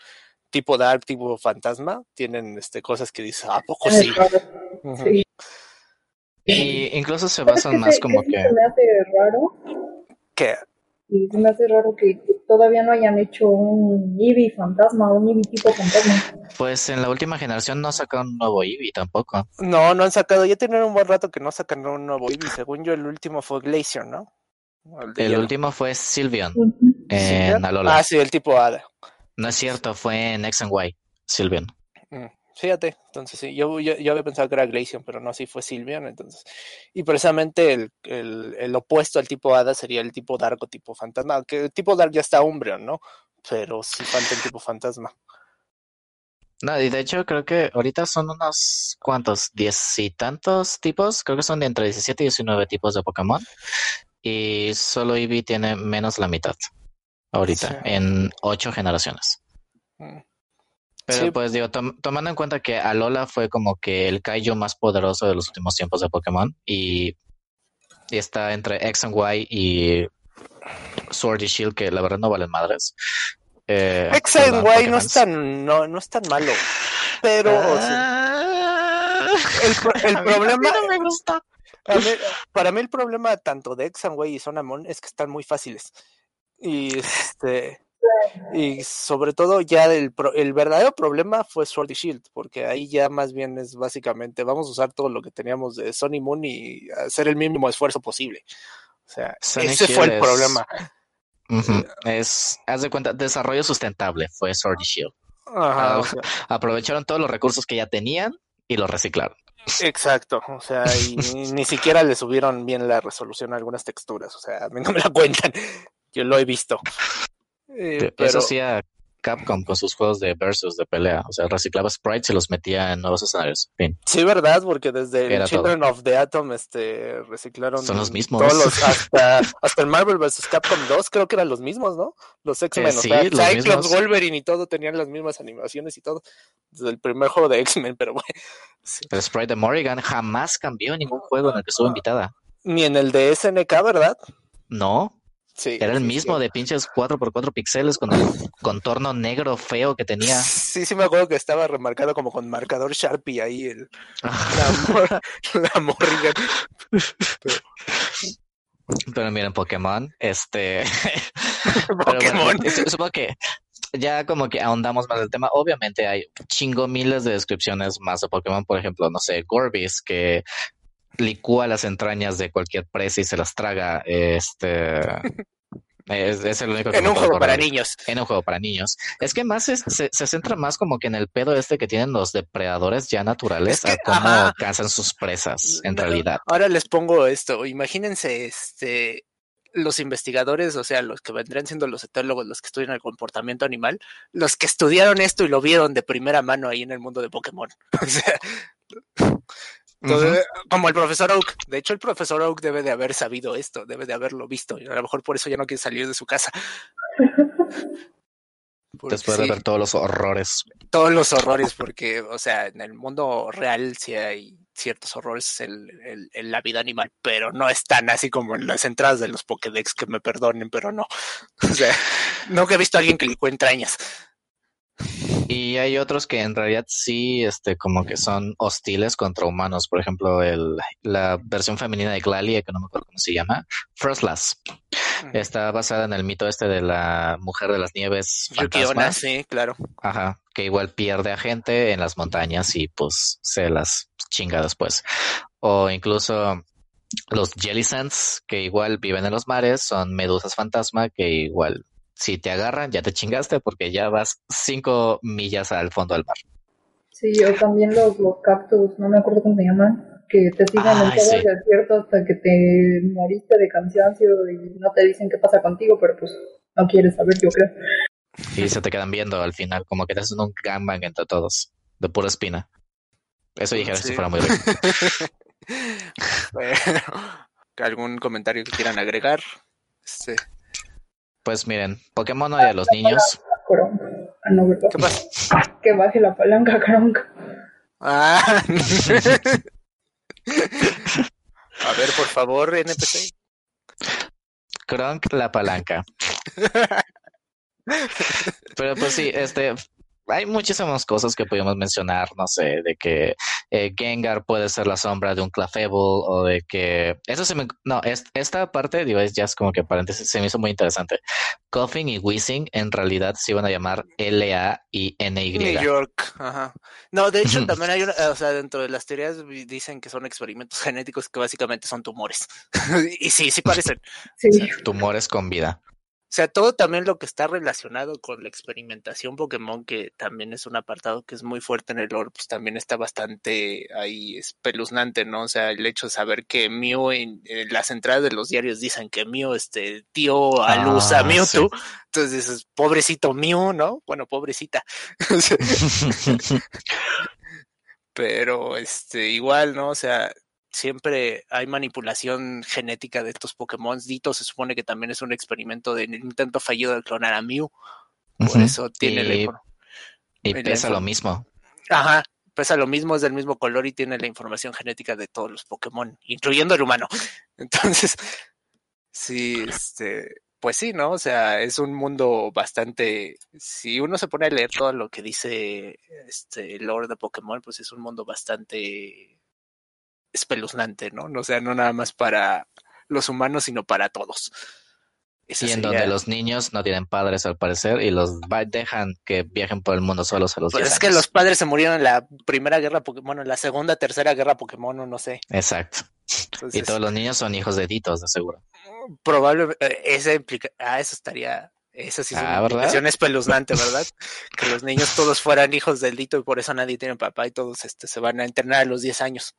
[SPEAKER 2] tipo Dark, tipo Fantasma, tienen este cosas que dicen, ¿a poco sí? sí.
[SPEAKER 1] Y incluso se basan más como que...
[SPEAKER 3] me hace raro.
[SPEAKER 2] ¿Qué?
[SPEAKER 3] Y se me hace raro que todavía no hayan hecho un Eevee fantasma, un Eevee tipo fantasma.
[SPEAKER 1] Pues en la última generación no sacaron un nuevo Eevee tampoco.
[SPEAKER 2] No, no han sacado. Ya tienen un buen rato que no sacan un nuevo Eevee. Según yo, el último fue Glacier, ¿no?
[SPEAKER 1] El, último fue Sylveon en Alola.
[SPEAKER 2] Ah, sí, el tipo Ada.
[SPEAKER 1] No es cierto, fue en X and Y, Sylveon.
[SPEAKER 2] Mm, fíjate, entonces sí, yo, yo, había pensado que era Glaceon, pero no, sí fue Sylveon, entonces. Y precisamente el, el, el, opuesto al tipo Hada sería el tipo Dark o tipo Fantasma, que el tipo Dark ya está Umbreon, ¿no? Pero sí falta el tipo Fantasma.
[SPEAKER 1] No, y de hecho creo que ahorita son unos cuantos, diez y tantos tipos, creo que son de entre 17 y 19 tipos de Pokémon. Y solo Eevee tiene menos la mitad ahorita, en ocho generaciones. Mm. Pero pues digo, tomando en cuenta que Alola fue como que el Kaiju más poderoso de los últimos tiempos de Pokémon y, está entre X and Y y Sword y Shield que la verdad no valen madres.
[SPEAKER 2] Eh, X and Y no es tan no, no es tan malo, pero ah. el, problema no me gusta. Para mí, el problema tanto de X and Y y Sonamon es que están muy fáciles. Y este y sobre todo ya el, el verdadero problema fue Sword y Shield, porque ahí ya más bien es básicamente vamos a usar todo lo que teníamos de Sony Moon y hacer el mínimo esfuerzo posible. O sea, ese fue el problema.
[SPEAKER 1] Es, haz de cuenta, desarrollo sustentable fue Sword y Shield. Ah, aprovecharon todos los recursos que ya tenían y los reciclaron.
[SPEAKER 2] Exacto, o sea, y ni siquiera le subieron bien la resolución a algunas texturas, o sea, a mí no me la cuentan, yo lo he visto.
[SPEAKER 1] Eh, eso hacía Capcom con sus juegos de versus de pelea. O sea, reciclaba sprites y los metía en nuevos escenarios.
[SPEAKER 2] Sí, verdad, porque desde Children of the Atom este, reciclaron.
[SPEAKER 1] Son los mismos.
[SPEAKER 2] Todos hasta, hasta el Marvel vs. Capcom 2, creo que eran los mismos, ¿no? Los X-Men. Eh, sí, o sea, Cyclops, Wolverine y todo tenían las mismas animaciones y todo. Desde el primer juego de X-Men, pero bueno.
[SPEAKER 1] El sprite de Morrigan jamás cambió en ningún juego en el que estuvo invitada.
[SPEAKER 2] Ni en el de SNK, ¿verdad?
[SPEAKER 1] No, era el mismo de pinches 4x4 píxeles con el contorno negro feo que tenía.
[SPEAKER 2] Sí, sí me acuerdo que estaba remarcado como con marcador Sharpie ahí el, la,
[SPEAKER 1] la Pero, miren, Pokémon, este... Pokémon. supongo que ya como que ahondamos más el tema. Obviamente hay chingo miles de descripciones más de Pokémon. Por ejemplo, no sé, Gorbis, que licúa las entrañas de cualquier presa y se las traga. Este. Es, el único
[SPEAKER 2] En un juego para niños.
[SPEAKER 1] En un juego para niños. Es que más se, se, centra más como que en el pedo este que tienen los depredadores ya naturales a cómo cazan sus presas, en realidad.
[SPEAKER 2] Ahora les pongo esto. Imagínense, este los investigadores, o sea, los que vendrían siendo los etólogos, los que estudian el comportamiento animal, los que estudiaron esto y lo vieron de primera mano ahí en el mundo de Pokémon. O sea, como el profesor Oak. De hecho, el profesor Oak debe de haber sabido esto, debe de haberlo visto. Y a lo mejor por eso ya no quiere salir de su casa.
[SPEAKER 1] Después de ver todos los horrores.
[SPEAKER 2] Todos los horrores, porque, o sea, en el mundo real sí hay ciertos horrores en, la vida animal, pero no están así como en las entradas de los Pokédex, que me perdonen, pero no. O sea, que he visto a alguien que le entrañas.
[SPEAKER 1] Y hay otros que en realidad sí, este, como que son hostiles contra humanos. Por ejemplo, el, la versión femenina de Glalie, que no me acuerdo cómo se llama, Frostlass. Está basada en el mito este de la mujer de las nieves.
[SPEAKER 2] Yukiona, sí, claro.
[SPEAKER 1] Ajá, que igual pierde a gente en las montañas y pues se las chinga después. O incluso los Jellicents, que igual viven en los mares, son medusas fantasma que igual si te agarran, ya te chingaste porque ya vas cinco millas al fondo del mar.
[SPEAKER 3] Sí, o también los, los cactus, no me acuerdo cómo se llaman, que te siguen en todo el desierto hasta que te moriste de cansancio y no te dicen qué pasa contigo, pero pues no quieres saber, yo creo.
[SPEAKER 1] Y se te quedan viendo al final, como que te hacen un gangbang entre todos, de pura espina. Eso dije, si fuera muy rico.
[SPEAKER 2] ¿Algún comentario que quieran agregar? Sí.
[SPEAKER 1] Pues miren, Pokémon odia a los niños.
[SPEAKER 3] Ah, no, ¿verdad? ¿Qué pasa? Que baje la palanca, Kronk. Ah.
[SPEAKER 2] a ver, por favor, NPC.
[SPEAKER 1] Kronk la palanca. Pero pues sí, este, hay muchísimas cosas que podemos mencionar, no sé, de que eh, Gengar puede ser la sombra de un Clefable o de que eso se me no, esta parte digo es ya es como que paréntesis se me hizo muy interesante. Coughing y Wheezing en realidad se iban a llamar L A y N Y.
[SPEAKER 2] New York, ajá. No, de hecho también hay una, o sea, dentro de las teorías dicen que son experimentos genéticos que básicamente son tumores. y sí, sí parecen.
[SPEAKER 1] Tumores con vida.
[SPEAKER 2] O sea, todo también lo que está relacionado con la experimentación Pokémon, que también es un apartado que es muy fuerte en el lore, pues también está bastante ahí espeluznante, ¿no? O sea, el hecho de saber que Mew, en, las entradas de los diarios dicen que Mew, este, tío a luz a ah, Mewtwo, entonces dices, pobrecito Mew, ¿no? Bueno, pobrecita. Pero, este, igual, ¿no? O sea, siempre hay manipulación genética de estos Pokémon. Dito se supone que también es un experimento de intento fallido de clonar a Mew. Por eso tiene
[SPEAKER 1] y, la Y pesa lo mismo.
[SPEAKER 2] Ajá, pesa lo mismo, es del mismo color y tiene la información genética de todos los Pokémon, incluyendo el humano. Entonces, sí, este, pues sí, ¿no? O sea, es un mundo bastante. Si uno se pone a leer todo lo que dice este Lord de Pokémon, pues es un mundo bastante espeluznante, ¿no? O sea, no nada más para los humanos, sino para todos.
[SPEAKER 1] y en donde los niños no tienen padres al parecer y los dejan que viajen por el mundo solos a los
[SPEAKER 2] Pues es que los padres se murieron en la primera guerra Pokémon, en la segunda, tercera guerra Pokémon, no sé.
[SPEAKER 1] Exacto. y todos los niños son hijos de Ditos, de seguro.
[SPEAKER 2] Probablemente, eh, esa implica, ah, eso estaría, eso sí es una ah, implicación espeluznante, ¿verdad? que los niños todos fueran hijos del Dito y por eso nadie tiene papá y todos este, se van a internar a los 10 años.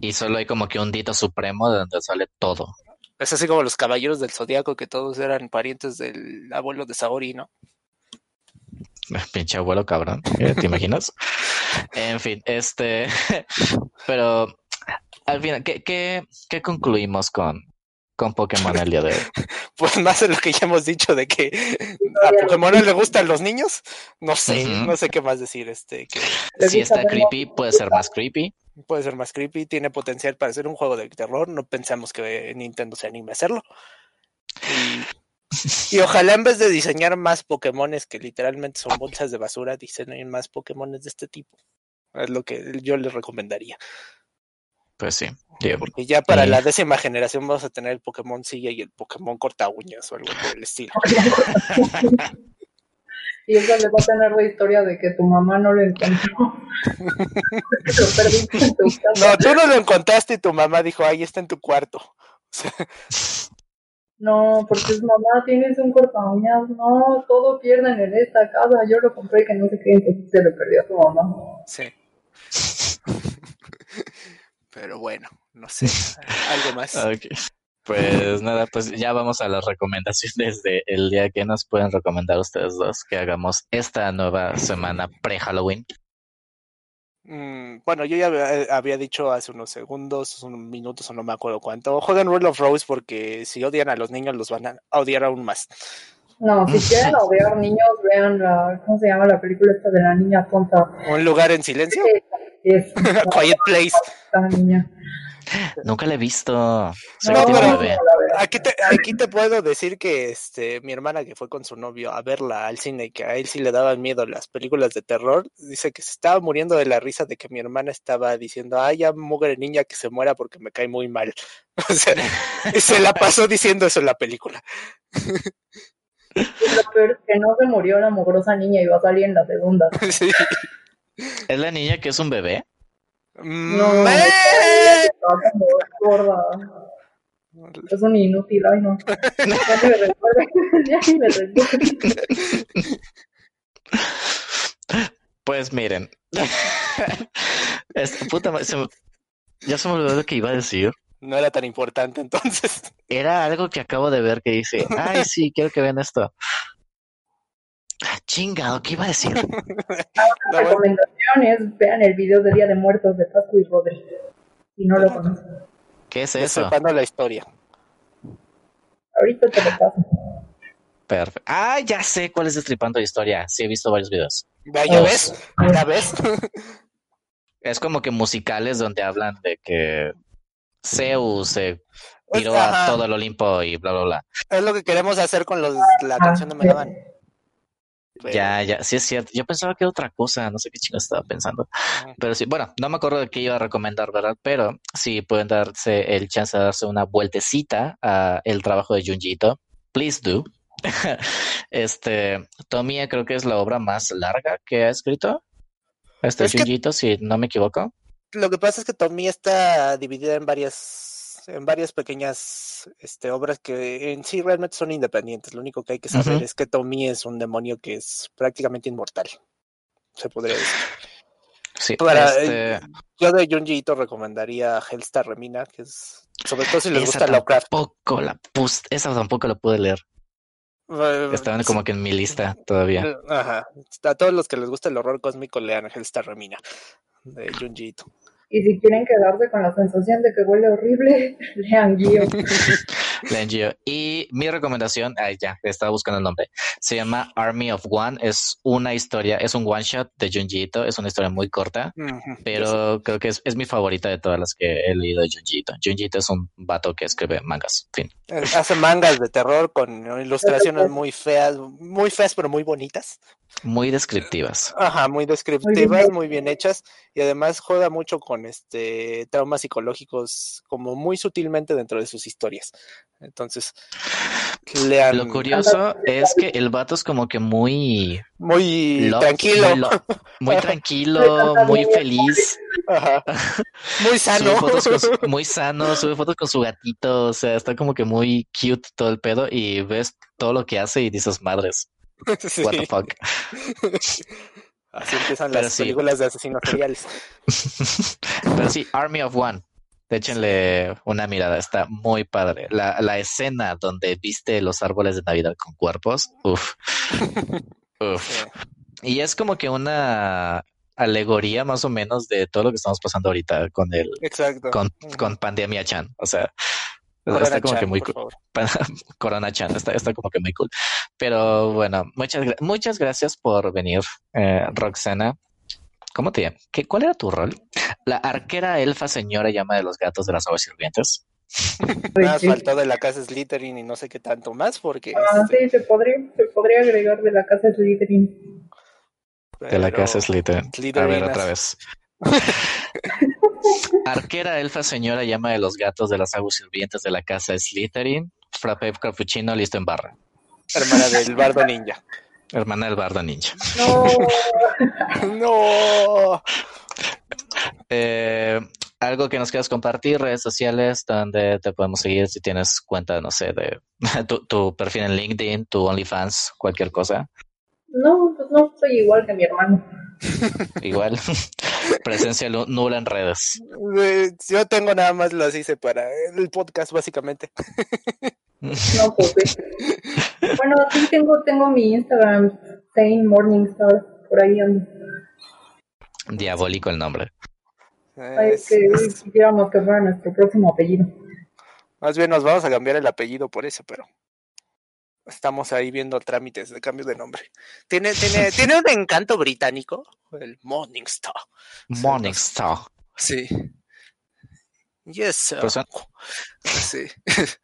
[SPEAKER 1] Y solo hay como que un dito supremo de donde sale todo.
[SPEAKER 2] Es así como los caballeros del zodiaco, que todos eran parientes del abuelo de Saori, ¿no?
[SPEAKER 1] Pinche abuelo cabrón, ¿eh? ¿te imaginas? en fin, este. Pero al final, ¿qué, qué, qué concluimos con, con Pokémon el día de hoy?
[SPEAKER 2] Pues más de lo que ya hemos dicho de que a Pokémon le gustan los niños. No sé, no sé qué más decir. Este, que...
[SPEAKER 1] Si está creepy, puede ser más creepy
[SPEAKER 2] puede ser más creepy, tiene potencial para ser un juego de terror, no pensamos que Nintendo se anime a hacerlo. Y, ojalá en vez de diseñar más Pokémones que literalmente son bolsas de basura, diseñen más Pokémones de este tipo. Es lo que yo les recomendaría.
[SPEAKER 1] Pues sí.
[SPEAKER 2] Porque ya para la décima generación vamos a tener el Pokémon Silla y el Pokémon Corta Uñas o algo por el estilo.
[SPEAKER 3] y eso le va a tener la historia de que tu mamá no lo encontró.
[SPEAKER 2] No, tú no lo encontraste y tu mamá dijo, ahí está en tu cuarto.
[SPEAKER 3] no, porque su mamá tienes un corta no, todo pierden en esta casa, yo lo compré que no sé qué, entonces se lo perdió a tu mamá.
[SPEAKER 2] Sí. Pero bueno, no sé, algo más.
[SPEAKER 1] Pues nada, pues ya vamos a las recomendaciones de el día que nos pueden recomendar ustedes dos que hagamos esta nueva semana pre-Halloween.
[SPEAKER 2] Mm, bueno, yo ya había, eh, dicho hace unos segundos, unos minutos o no me acuerdo cuánto. Jueguen World of Rose porque si odian a los niños los van a odiar aún más.
[SPEAKER 3] No, si quieren odiar niños, vean la, ¿cómo se llama la película esta de la niña tonta?
[SPEAKER 2] ¿Un lugar en silencio? Quiet Place. La niña.
[SPEAKER 1] Nunca la he visto. no,
[SPEAKER 2] pero aquí te, aquí te puedo decir que este mi hermana que fue con su novio a verla al cine y que a él sí le daban miedo las películas de terror, dice que se estaba muriendo de la risa de que mi hermana estaba diciendo, ay, ya mugre niña que se muera porque me cae muy mal. O sea, y se la pasó diciendo eso en la película.
[SPEAKER 3] Lo peor es que no se murió la mugrosa niña y va a salir en la segunda.
[SPEAKER 1] ¿Es la niña que es un bebé?
[SPEAKER 3] No, gorda. Es un inútil, ay no.
[SPEAKER 1] Pues miren. puta, ya se me olvidó lo que iba a decir.
[SPEAKER 2] No era tan importante entonces.
[SPEAKER 1] Era algo que acabo de ver que dice, ay sí, quiero que vean esto. Ah, chingado, ¿qué iba a decir?
[SPEAKER 3] La recomendación es vean el video de Día de Muertos de Pascu y Rodri. Si no lo conocen.
[SPEAKER 1] ¿Qué es eso?
[SPEAKER 2] la historia.
[SPEAKER 3] Ahorita te lo paso.
[SPEAKER 1] Perfecto. Ah, ya sé cuál es Destripando la historia. Sí, he visto varios videos.
[SPEAKER 2] ¿Ya ves? ¿Ya ves?
[SPEAKER 1] es como que musicales donde hablan de que Zeus se tiró a todo el Olimpo y bla, bla, bla.
[SPEAKER 2] Es lo que queremos hacer con los, la ah, canción de Megaman.
[SPEAKER 1] Ya, ya, sí es cierto. Yo pensaba que era otra cosa, no sé qué chingo estaba pensando. Pero sí, bueno, no me acuerdo de qué iba a recomendar, ¿verdad? Pero sí pueden darse el chance de darse una vueltecita a el trabajo de Junjito. Please do. este, Tomia creo que es la obra más larga que ha escrito. Este Junjito, si no me equivoco.
[SPEAKER 2] Lo que pasa es que Tomia está dividida en varias en varias pequeñas este, obras que en sí realmente son independientes. Lo único que hay que saber es que Tommy es un demonio que es prácticamente inmortal, se podría decir.
[SPEAKER 1] Sí,
[SPEAKER 2] Para,
[SPEAKER 1] este,
[SPEAKER 2] Yo de Junji Ito recomendaría Hellstar Remina, que es sobre todo si les
[SPEAKER 1] esa
[SPEAKER 2] gusta Lovecraft.
[SPEAKER 1] tampoco la pus- esa tampoco la pude leer.
[SPEAKER 2] Eh,
[SPEAKER 1] Estaban como que en mi lista todavía.
[SPEAKER 2] eh, Ajá. A todos los que les gusta el horror cósmico, lean Hellstar Remina de Junji Ito.
[SPEAKER 3] Y si quieren quedarse con la sensación de que huele horrible, lean Gio.
[SPEAKER 1] La NGO. Y mi recomendación, ay ya, estaba buscando el nombre. Se llama Army of One. Es una historia, es un one shot de Junji Ito. Es una historia muy corta, pero creo que es, es mi favorita de todas las que he leído de Junji Ito. Junji Ito es un vato que escribe mangas. Fin.
[SPEAKER 2] Eh, Hace mangas de terror con ilustraciones muy feas, muy feas pero muy bonitas.
[SPEAKER 1] Muy descriptivas.
[SPEAKER 2] Ajá, muy descriptivas, muy bien hechas y además juega mucho con este traumas psicológicos como muy sutilmente dentro de sus historias. Entonces, lean
[SPEAKER 1] Lo curioso es que el vato es como que muy,
[SPEAKER 2] muy
[SPEAKER 1] lo-
[SPEAKER 2] tranquilo,
[SPEAKER 1] muy, lo- muy tranquilo, muy feliz.
[SPEAKER 2] ajá, muy sano.
[SPEAKER 1] Sube fotos con su- muy sano, sube fotos con su gatito, o sea, está como que muy cute todo el pedo y ves todo lo que hace y dices, madres,
[SPEAKER 2] Sí.
[SPEAKER 1] what the fuck.
[SPEAKER 2] Así empiezan
[SPEAKER 1] Pero
[SPEAKER 2] las
[SPEAKER 1] sí.
[SPEAKER 2] películas de asesinos seriales.
[SPEAKER 1] Pero sí, Army of One, échenle una mirada, está muy padre. La, la escena donde viste los árboles de Navidad con cuerpos, uff, uff.
[SPEAKER 2] Sí.
[SPEAKER 1] Y es como que una alegoría más o menos de todo lo que estamos pasando ahorita con el,
[SPEAKER 2] Exacto.
[SPEAKER 1] con, con Pandemia Chan, o sea.
[SPEAKER 2] Corona
[SPEAKER 1] está como
[SPEAKER 2] Chan,
[SPEAKER 1] que muy cool. Corona Chan, está, está como que muy cool. Pero bueno, muchas, muchas gracias por venir, eh, Roxana. ¿Cómo te llamas? ¿Qué, ¿Cuál era tu rol? La arquera elfa señora llama de los gatos de las aguas sirvientes.
[SPEAKER 2] Nada faltó de la casa Slytherin y no sé qué tanto más porque
[SPEAKER 3] Ah,
[SPEAKER 2] este,
[SPEAKER 3] sí, se podría, se podría agregar de la casa Slytherin.
[SPEAKER 1] De la casa Slytherin. A ver, otra vez. Arquera elfa señora llama de los gatos de las aguas sirvientes de la casa Slytherin. Frappe cappuccino listo en barra.
[SPEAKER 2] hermana del bardo ninja.
[SPEAKER 1] Hermana del bardo ninja.
[SPEAKER 3] No,
[SPEAKER 2] no.
[SPEAKER 1] Eh, algo que nos quieras compartir, redes sociales donde te podemos seguir si tienes cuenta, no sé, de tu, tu perfil en LinkedIn, tu OnlyFans, cualquier cosa.
[SPEAKER 3] no, pues no, soy igual que mi hermano.
[SPEAKER 1] Igual, presencia nula en redes.
[SPEAKER 2] Eh, Yo tengo nada más las hice para el podcast básicamente.
[SPEAKER 3] No, pues. Bueno, sí tengo, tengo mi Instagram, Sane Morningstar, por ahí ando.
[SPEAKER 1] Diabólico el nombre.
[SPEAKER 3] Ay,
[SPEAKER 2] Es-
[SPEAKER 3] que
[SPEAKER 2] es-
[SPEAKER 3] quisiéramos que fuera nuestro próximo apellido.
[SPEAKER 2] más bien nos vamos a cambiar el apellido por eso, pero estamos ahí viendo trámites de cambio de nombre. Tiene, tiene, tiene un encanto británico, el Morningstar.
[SPEAKER 1] Morningstar.
[SPEAKER 2] Sí. Yes, sir.
[SPEAKER 1] Pues son-
[SPEAKER 2] Sí.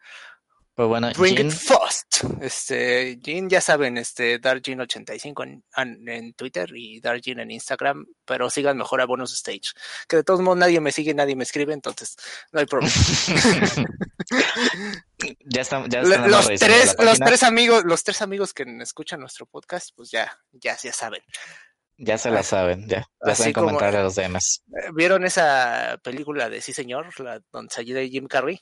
[SPEAKER 1] Pues bueno,
[SPEAKER 2] Bring
[SPEAKER 1] Jean,
[SPEAKER 2] it fast. Este, Jean, ya saben, este, DarkJean85 en, en, en Twitter y DarkJean en Instagram, pero sigan mejor a Bonus Stage. Que de todos modos nadie me sigue, nadie me escribe, entonces no hay problema.
[SPEAKER 1] ya están, ya están
[SPEAKER 2] los tres, los tres amigos, los tres amigos que escuchan nuestro podcast, pues ya, ya, ya saben.
[SPEAKER 1] Ya se la saben, ya. Ya
[SPEAKER 2] Así
[SPEAKER 1] saben comentar a los DMs.
[SPEAKER 2] Eh, ¿Vieron esa película de Sí Señor, la donde sale Jim Carrey?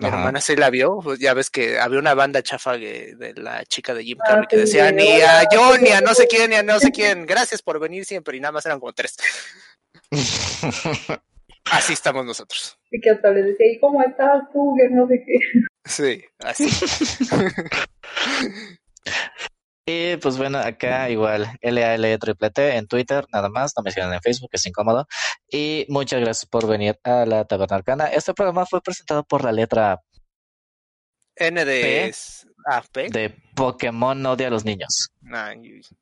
[SPEAKER 2] Mi
[SPEAKER 1] Ajá.
[SPEAKER 2] hermana sí la vio, pues ya ves que había una banda chafa de, de la chica de Jim
[SPEAKER 3] Ah,
[SPEAKER 2] Carrey que decía
[SPEAKER 3] de-
[SPEAKER 2] ni a John, ni a no sé quién, ni a no sé quién, gracias por venir siempre, y nada más eran como tres. Así estamos nosotros.
[SPEAKER 3] Y que hasta le decía, ¿y cómo estás tú? Que no sé qué.
[SPEAKER 2] Sí, así.
[SPEAKER 1] Y pues bueno, acá igual, LAL triple T en Twitter, nada más, no me sigan en Facebook, es incómodo. Y muchas gracias por venir a la Taberna Arcana. Este programa fue presentado por la letra
[SPEAKER 2] N de
[SPEAKER 1] P.
[SPEAKER 2] ah, P.
[SPEAKER 1] de Pokémon Odia a los niños.
[SPEAKER 2] Ah, yo- yo-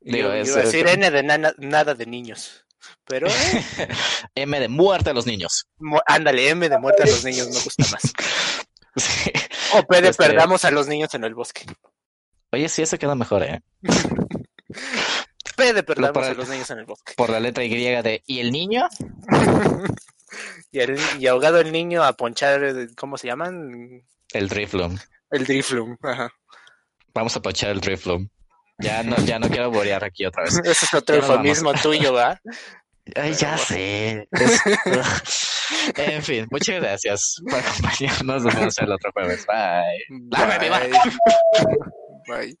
[SPEAKER 1] Digo,
[SPEAKER 2] yo
[SPEAKER 1] es-
[SPEAKER 2] iba a decir N de nana- nada de niños. Pero eh,
[SPEAKER 1] M de muerte a los niños.
[SPEAKER 2] mu- ándale, M de muerte a los niños me gusta más.
[SPEAKER 1] Sí.
[SPEAKER 2] O P de
[SPEAKER 1] Este-
[SPEAKER 2] perdamos a los niños en el bosque.
[SPEAKER 1] Oye, sí, ese queda mejor, ¿eh?
[SPEAKER 2] P de
[SPEAKER 1] para-
[SPEAKER 2] a los niños en el bosque.
[SPEAKER 1] Por la letra Y de ¿y el niño?
[SPEAKER 2] y, el- y ahogado el niño a ponchar, eh, ¿cómo se llaman?
[SPEAKER 1] El Drifloom.
[SPEAKER 2] El Driflum. Ajá.
[SPEAKER 1] Vamos a pochar el Drifloom. Ya no, ya no quiero borear aquí otra vez.
[SPEAKER 2] Ese es otro eufemismo tuyo, ¿va?
[SPEAKER 1] Ay, ya sé. Es- En fin, muchas gracias por acompañarnos. Nos vemos el otro jueves. Bye.
[SPEAKER 2] Bye. Bye. right.